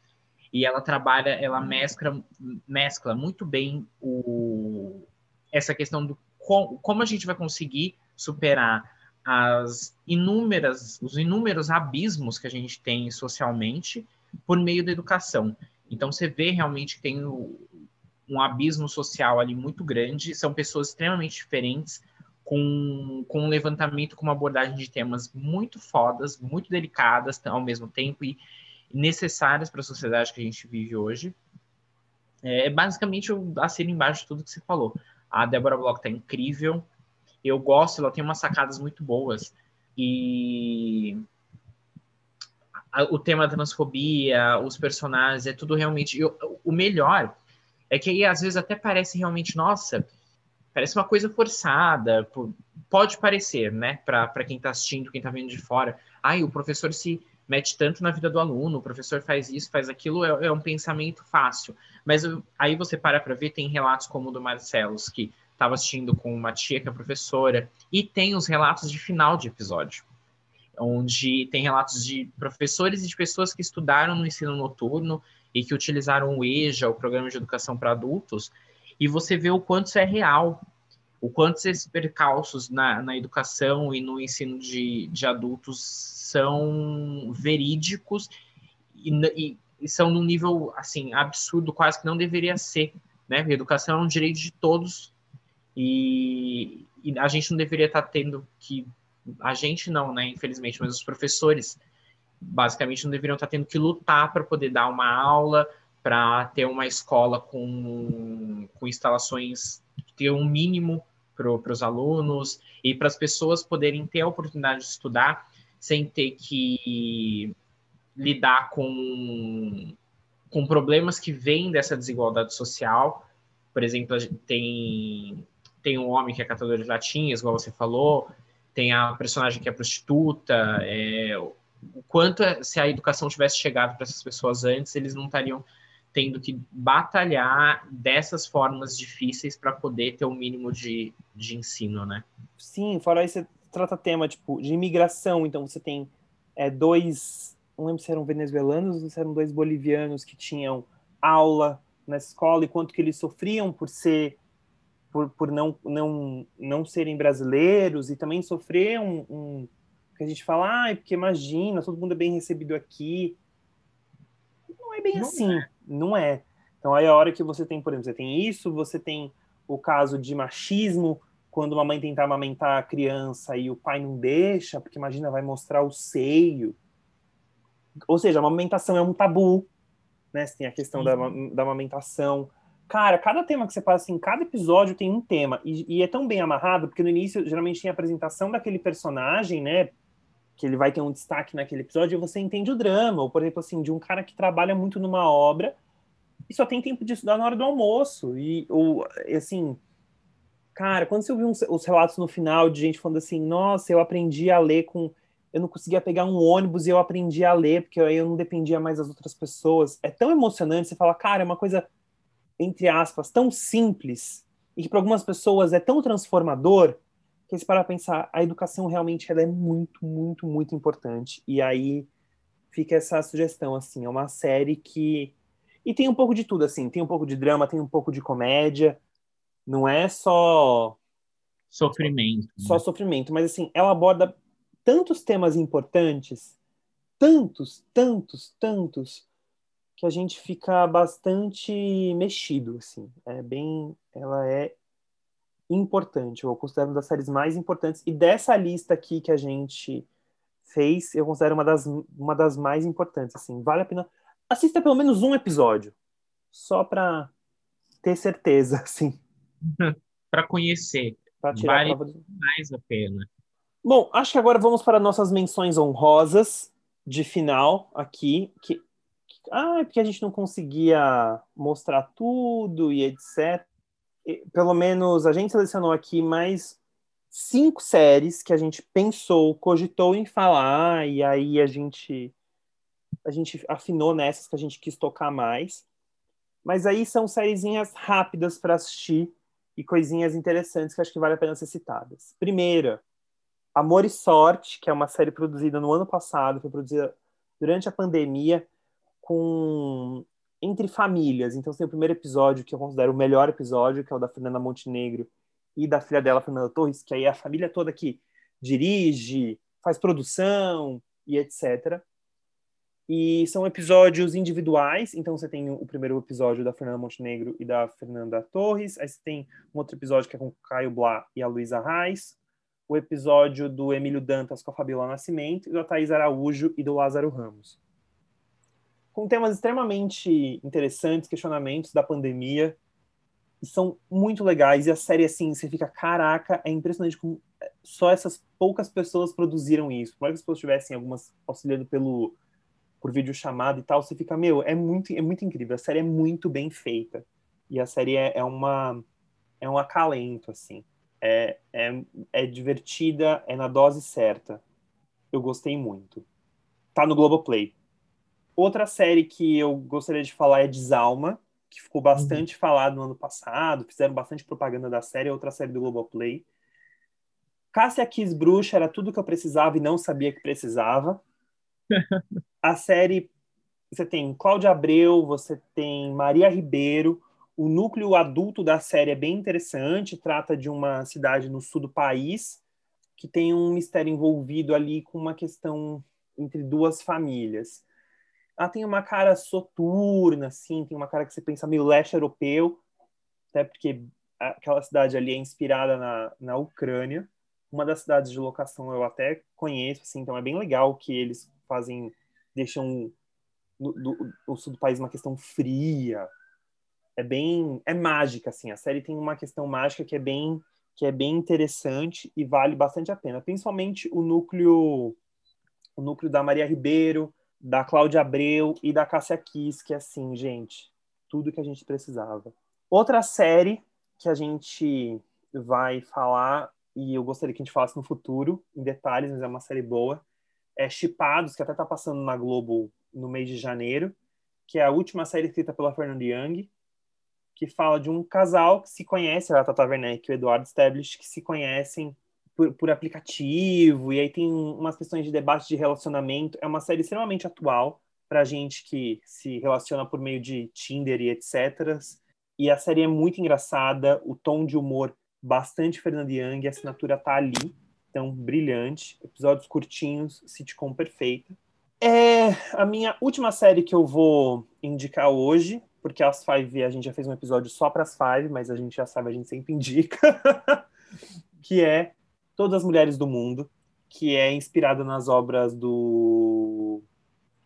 e ela trabalha, ela mescla, mescla muito bem o, essa questão do com, como a gente vai conseguir superar as inúmeras, os inúmeros abismos que a gente tem socialmente por meio da educação. Então você vê realmente que tem um abismo social ali muito grande, são pessoas extremamente diferentes, com, com um levantamento, com uma abordagem de temas muito fodas, muito delicadas ao mesmo tempo, e necessárias para a sociedade que a gente vive hoje. É, é basicamente eu assino embaixo de tudo que você falou. A Débora Bloch tá incrível. Eu gosto, ela tem umas sacadas muito boas. E o tema da transfobia, os personagens, é tudo realmente. Eu, o melhor é que aí às vezes até parece realmente, nossa, parece uma coisa forçada. Pode parecer, né, para quem está assistindo, quem está vendo de fora. Ai, o professor se mete tanto na vida do aluno, o professor faz isso, faz aquilo, é, é um pensamento fácil. Mas aí você para para ver, tem relatos como o do Marcelos, que estava assistindo com uma tia que é professora, e tem os relatos de final de episódio, onde tem relatos de professores e de pessoas que estudaram no ensino noturno e que utilizaram o EJA, o Programa de Educação para Adultos, e você vê o quanto isso é real, o quanto esses percalços na, na educação e no ensino de, de adultos são verídicos e, e, e, são num nível assim absurdo, quase que não deveria ser. Né? A educação é um direito de todos e, e a gente não deveria estar tendo que. A gente não, né? Infelizmente, mas os professores basicamente não deveriam estar tendo que lutar para poder dar uma aula, para ter uma escola com, com instalações, ter um mínimo para os alunos e para as pessoas poderem ter a oportunidade de estudar sem ter que lidar com, com problemas que vêm dessa desigualdade social. Por exemplo, tem, tem um homem que é catador de latinhas, igual você falou, tem a personagem que é prostituta. É, o quanto é, se a educação tivesse chegado para essas pessoas antes, eles não estariam tendo que batalhar dessas formas difíceis para poder ter o um mínimo de, de ensino, né? Sim, fora isso, você trata tema tipo de imigração, então você tem é, dois, não lembro se eram venezuelanos ou se eram dois bolivianos que tinham aula na escola e quanto que eles sofriam por ser por, por não, não, não serem brasileiros e também sofrer um, um que a gente fala, ah, porque imagina, todo mundo é bem recebido aqui. Não é bem não assim. É não é. Então aí a hora que você tem, por exemplo, você tem isso, você tem o caso de machismo, quando uma mãe tenta amamentar a criança e o pai não deixa, porque imagina, vai mostrar o seio. Ou seja, a amamentação é um tabu, né? Você tem a questão da, da amamentação. Cara, cada tema que você passa, assim, cada episódio tem um tema. E, e, é tão bem amarrado, porque no início, geralmente, tem a apresentação daquele personagem, né? Que ele vai ter um destaque naquele episódio e você entende o drama. Ou, por exemplo, assim, de um cara que trabalha muito numa obra e só tem tempo de estudar na hora do almoço. E, ou, assim, cara, quando você ouviu uns, os relatos no final de gente falando assim, nossa, eu aprendi a ler com. Eu não conseguia pegar um ônibus e eu aprendi a ler, porque aí eu não dependia mais das outras pessoas. É tão emocionante, você fala, cara, é uma coisa, entre aspas, tão simples, e que para algumas pessoas é tão transformador, que se para pensar, a educação realmente ela é muito, muito, muito importante. E aí fica essa sugestão, assim, é uma série que e tem um pouco de tudo, assim. Tem um pouco de drama, tem um pouco de comédia. Não é só. Sofrimento. Só, né? sofrimento. Mas, assim, ela aborda tantos temas importantes, tantos, tantos, tantos, que a gente fica bastante mexido, assim. É bem. Ela é importante. Eu considero uma das séries mais importantes. E dessa lista aqui que a gente fez, eu considero uma das, uma das mais importantes, assim. Vale a pena assista pelo menos um episódio, só para ter certeza, assim. para conhecer. Pra tirar vale a mais a pena. Bom, acho que agora vamos para nossas menções honrosas de final aqui. Que, ah, é porque a gente não conseguia mostrar tudo e etc. Pelo menos a gente selecionou aqui mais cinco séries que a gente pensou, cogitou em falar, e aí a gente a gente afinou nessas que a gente quis tocar mais. Mas aí são sériezinhas rápidas para assistir e coisinhas interessantes que acho que vale a pena ser citadas. Primeira, Amor e Sorte, que é uma série produzida no ano passado, foi produzida durante a pandemia, com entre famílias. Então tem o primeiro episódio, que eu considero o melhor episódio, que é o da Fernanda Montenegro e da filha dela, Fernanda Torres, que aí é a família toda que dirige, faz produção e etc. E são episódios individuais, então você tem o primeiro episódio da Fernanda Montenegro e da Fernanda Torres, aí você tem um outro episódio que é com o Caio Blá e a Luísa Reis, o episódio do Emílio Dantas com a Fabiola Nascimento e da Thaís Araújo e do Lázaro Ramos. Com temas extremamente interessantes, questionamentos da pandemia, e são muito legais, e a série, assim, você fica, caraca, é impressionante como só essas poucas pessoas produziram isso. Por mais que as pessoas tivessem algumas auxiliando pelo por vídeo chamado e tal, você fica, meu, é muito, é muito incrível. A série é muito bem feita. E a série é, é uma é um acalento, assim. É, é, é divertida, é na dose certa. Eu gostei muito. Tá no Globoplay. Outra série que eu gostaria de falar é Desalma, que ficou bastante uhum. falado no ano passado, fizeram bastante propaganda da série, é outra série do Globoplay. Cássia Kiss Bruxa era tudo que eu precisava e não sabia que precisava. a série você tem Cláudia Abreu, você tem Maria Ribeiro, O núcleo adulto da série é bem interessante, trata de uma cidade no sul do país que tem um mistério envolvido ali com uma questão entre duas famílias. Ela tem uma cara soturna, assim, tem uma cara que você pensa meio leste europeu, até porque aquela cidade ali é inspirada na, na Ucrânia. Uma das cidades de locação eu até conheço, assim, então é bem legal que eles fazem, deixam do, o sul do país uma questão fria, é bem é mágica assim a série tem uma questão mágica que é bem que é bem interessante e vale bastante a pena principalmente o núcleo o núcleo da Maria Ribeiro da Cláudia Abreu e da Cássia Kiss que é assim gente tudo que a gente precisava. Outra série que a gente vai falar e eu gostaria que a gente falasse no futuro em detalhes mas é uma série boa é Chipados que até tá passando na Globo no mês de janeiro que é a última série escrita pela Fernanda Young que fala de um casal que se conhece, a Tata Werneck e o Eduardo Stablish, que se conhecem por, por, aplicativo, e aí tem umas questões de debate de relacionamento. É uma série extremamente atual para gente que se relaciona por meio de Tinder e etc. E a série é muito engraçada, o tom de humor bastante Fernanda Young, a assinatura tá ali, então brilhante. Episódios curtinhos, sitcom perfeita. É a minha última série que eu vou indicar hoje porque as Five a gente já fez um episódio só para as Five, mas a gente já sabe, a gente sempre indica, que é Todas as Mulheres do Mundo, que é inspirada nas obras do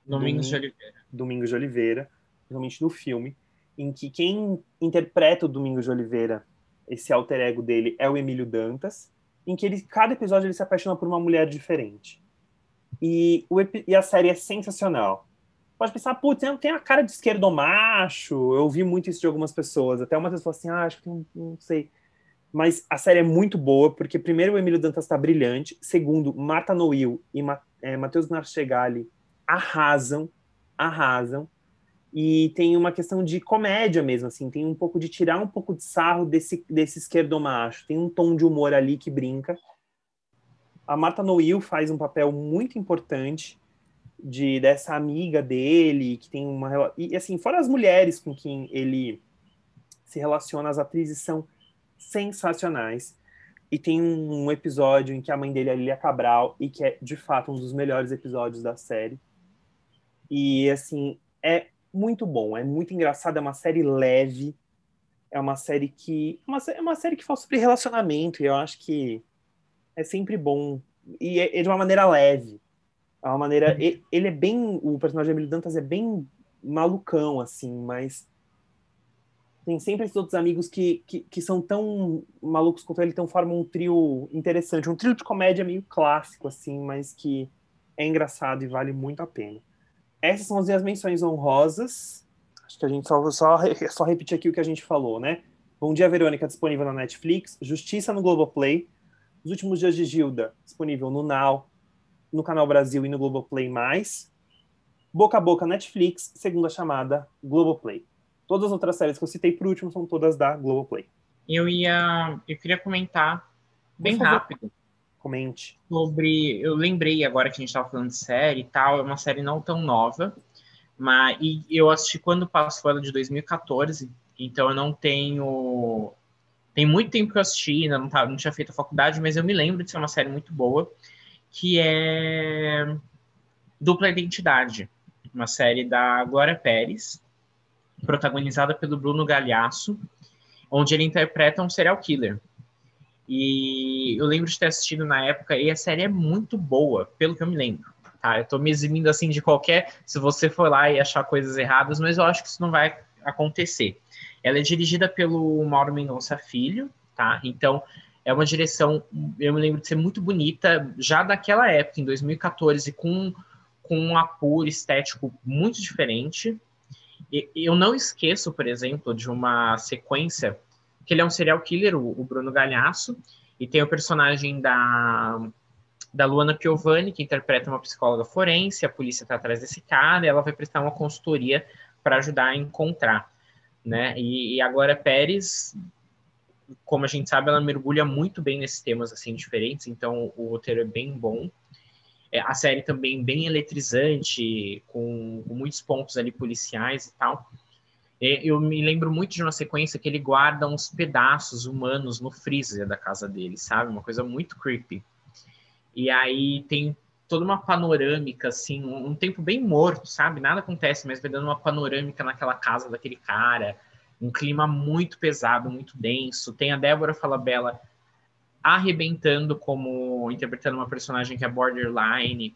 Domingos de Oliveira. Domingos de Oliveira, principalmente no filme, em que quem interpreta o Domingos de Oliveira, esse alter ego dele, é o Emílio Dantas, em que ele, cada episódio ele se apaixona por uma mulher diferente. E, o, e a série é sensacional pode pensar, putz, tem a cara de esquerdo macho. Eu ouvi muito isso de algumas pessoas. Até uma pessoa assim, ah, acho que não, não sei. Mas a série é muito boa, porque primeiro o Emílio Dantas está brilhante, segundo, Marta Noil e Ma é, Matheus Narchegali arrasam, arrasam. E tem uma questão de comédia mesmo, assim, tem um pouco de tirar um pouco de sarro desse, desse esquerdo macho. Tem um tom de humor ali que brinca. A Marta Noil faz um papel muito importante de dessa amiga dele que tem uma e assim fora as mulheres com quem ele se relaciona as atrizes são sensacionais e tem um, episódio em que a mãe dele é Lilia Cabral e que é de fato um dos melhores episódios da série e assim é muito bom é muito engraçado é uma série leve é uma série que é uma, é uma série que fala sobre relacionamento e eu acho que é sempre bom e é, é de uma maneira leve é uma maneira. Ele é bem. O personagem de Emílio Dantas é bem malucão, assim, mas. Tem sempre esses outros amigos que, que, que são tão malucos quanto ele, então formam um trio interessante. Um trio de comédia meio clássico, assim, mas que é engraçado e vale muito a pena. Essas são as minhas menções honrosas. Acho que a gente só, só, só repetir aqui o que a gente falou, né? Bom Dia Verônica, disponível na Netflix. Justiça no Globoplay. Os Últimos Dias de Gilda, disponível no Now, no Canal Brasil e no Globoplay+. Boca a Boca Netflix, segunda chamada Globoplay. Todas as outras séries que eu citei por último são todas da Globoplay. Eu ia, eu queria comentar bem rápido. Comente. Sobre, eu lembrei agora que a gente estava falando de série e tal, é uma série não tão nova, mas e eu assisti quando passou ela de 2014, então eu não tenho tem muito tempo que eu assisti, ainda não, tá, não tinha feito a faculdade, mas eu me lembro de ser uma série muito boa que é Dupla Identidade, uma série da Glória Pérez, protagonizada pelo Bruno Galhaço, onde ele interpreta um serial killer. E eu lembro de ter assistido na época, e a série é muito boa, pelo que eu me lembro. Tá? Eu tô me eximindo assim de qualquer. Se você for lá e achar coisas erradas, mas eu acho que isso não vai acontecer. Ela é dirigida pelo Mauro Mendonça Filho, tá? Então, é uma direção, eu me lembro de ser muito bonita, já daquela época, em 2014, com, com um apuro estético muito diferente. E, eu não esqueço, por exemplo, de uma sequência, que ele é um serial killer, o, o Bruno Galhaço, e tem o personagem da, da Luana Piovani, que interpreta uma psicóloga forense, a polícia está atrás desse cara, e ela vai prestar uma consultoria para ajudar a encontrar. Né? E, e agora Pérez como a gente sabe, ela mergulha muito bem nesses temas assim diferentes, então o roteiro é bem bom. É, a série também bem eletrizante, com, com, muitos pontos ali policiais e tal. Eu me lembro muito de uma sequência que ele guarda uns pedaços humanos no freezer da casa dele, sabe? Uma coisa muito creepy. E aí tem toda uma panorâmica, assim, um, tempo bem morto, sabe? Nada acontece, mas vai dando uma panorâmica naquela casa daquele cara, um clima muito pesado, muito denso. Tem a Débora Falabella arrebentando como interpretando uma personagem que é borderline.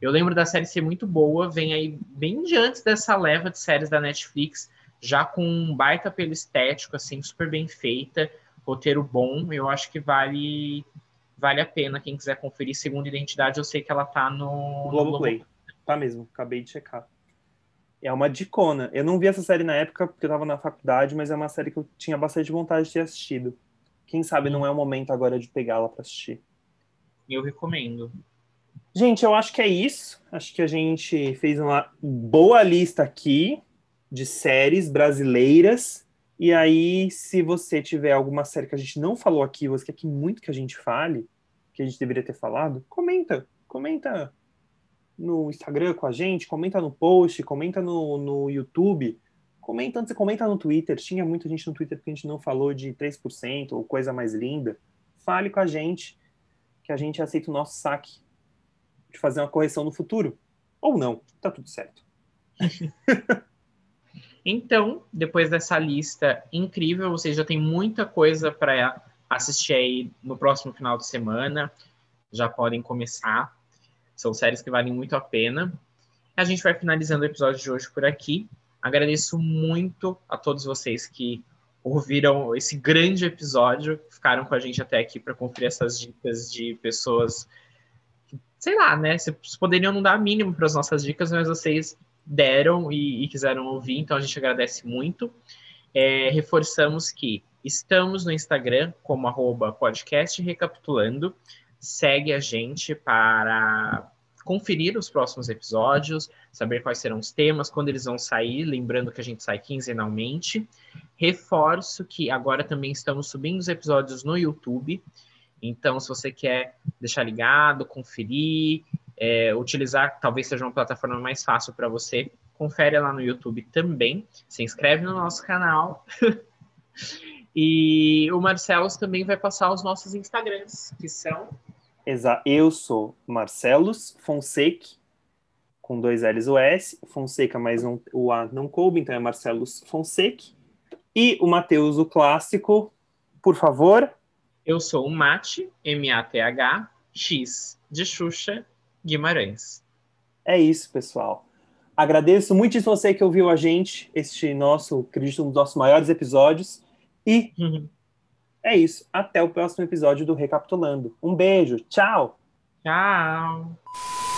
Eu lembro da série ser muito boa, vem aí bem diante dessa leva de séries da Netflix, já com um baita pelo estético, assim, super bem feita, roteiro bom. Eu acho que vale vale a pena quem quiser conferir. Segunda Identidade, eu sei que ela tá no Globoplay. Globo... Tá mesmo, acabei de checar. É uma dicona. Eu não vi essa série na época porque eu tava na faculdade, mas é uma série que eu tinha bastante vontade de ter assistido. Quem sabe não é o momento agora de pegá-la para assistir. Eu recomendo. Gente, eu acho que é isso. Acho que a gente fez uma boa lista aqui de séries brasileiras. E aí, se você tiver alguma série que a gente não falou aqui, você quer que muito que a gente fale, que a gente deveria ter falado, comenta. Comenta no Instagram com a gente, comenta no post, comenta no, no YouTube. Comenta, você comenta no Twitter. Tinha muita gente no Twitter que a gente não falou de 3% ou coisa mais linda. Fale com a gente, que a gente aceita o nosso saque de fazer uma correção no futuro. Ou não, tá tudo certo. então, depois dessa lista incrível, você já tem muita coisa para assistir aí no próximo final de semana. Já podem começar. São séries que valem muito a pena. A gente vai finalizando o episódio de hoje por aqui. Agradeço muito a todos vocês que ouviram esse grande episódio, ficaram com a gente até aqui para conferir essas dicas de pessoas sei lá, né? Vocês poderiam não dar mínimo para as nossas dicas, mas vocês deram e, e, quiseram ouvir, então a gente agradece muito. É, reforçamos que estamos no Instagram como podcast recapitulando. Segue a gente para conferir os próximos episódios, saber quais serão os temas, quando eles vão sair, lembrando que a gente sai quinzenalmente. Reforço que agora também estamos subindo os episódios no YouTube. Então, se você quer deixar ligado, conferir, é, utilizar, talvez seja uma plataforma mais fácil para você, confere lá no YouTube também. Se inscreve no nosso canal. e o Marcelo também vai passar os nossos Instagrams, que são. Exato. Eu sou Marcelos Fonseca, com dois L's o S, Fonseca, mas não, o A não coube, então é Marcelos Fonseca. E o Matheus, o clássico, por favor, eu sou o Mate, M-A-T-H, X, de Xuxa, Guimarães. É isso, pessoal. Agradeço muito você que ouviu a gente, este nosso, acredito, um dos nossos maiores episódios. E uhum. É isso. Até o próximo episódio do Recapitulando. Um beijo. Tchau. Tchau.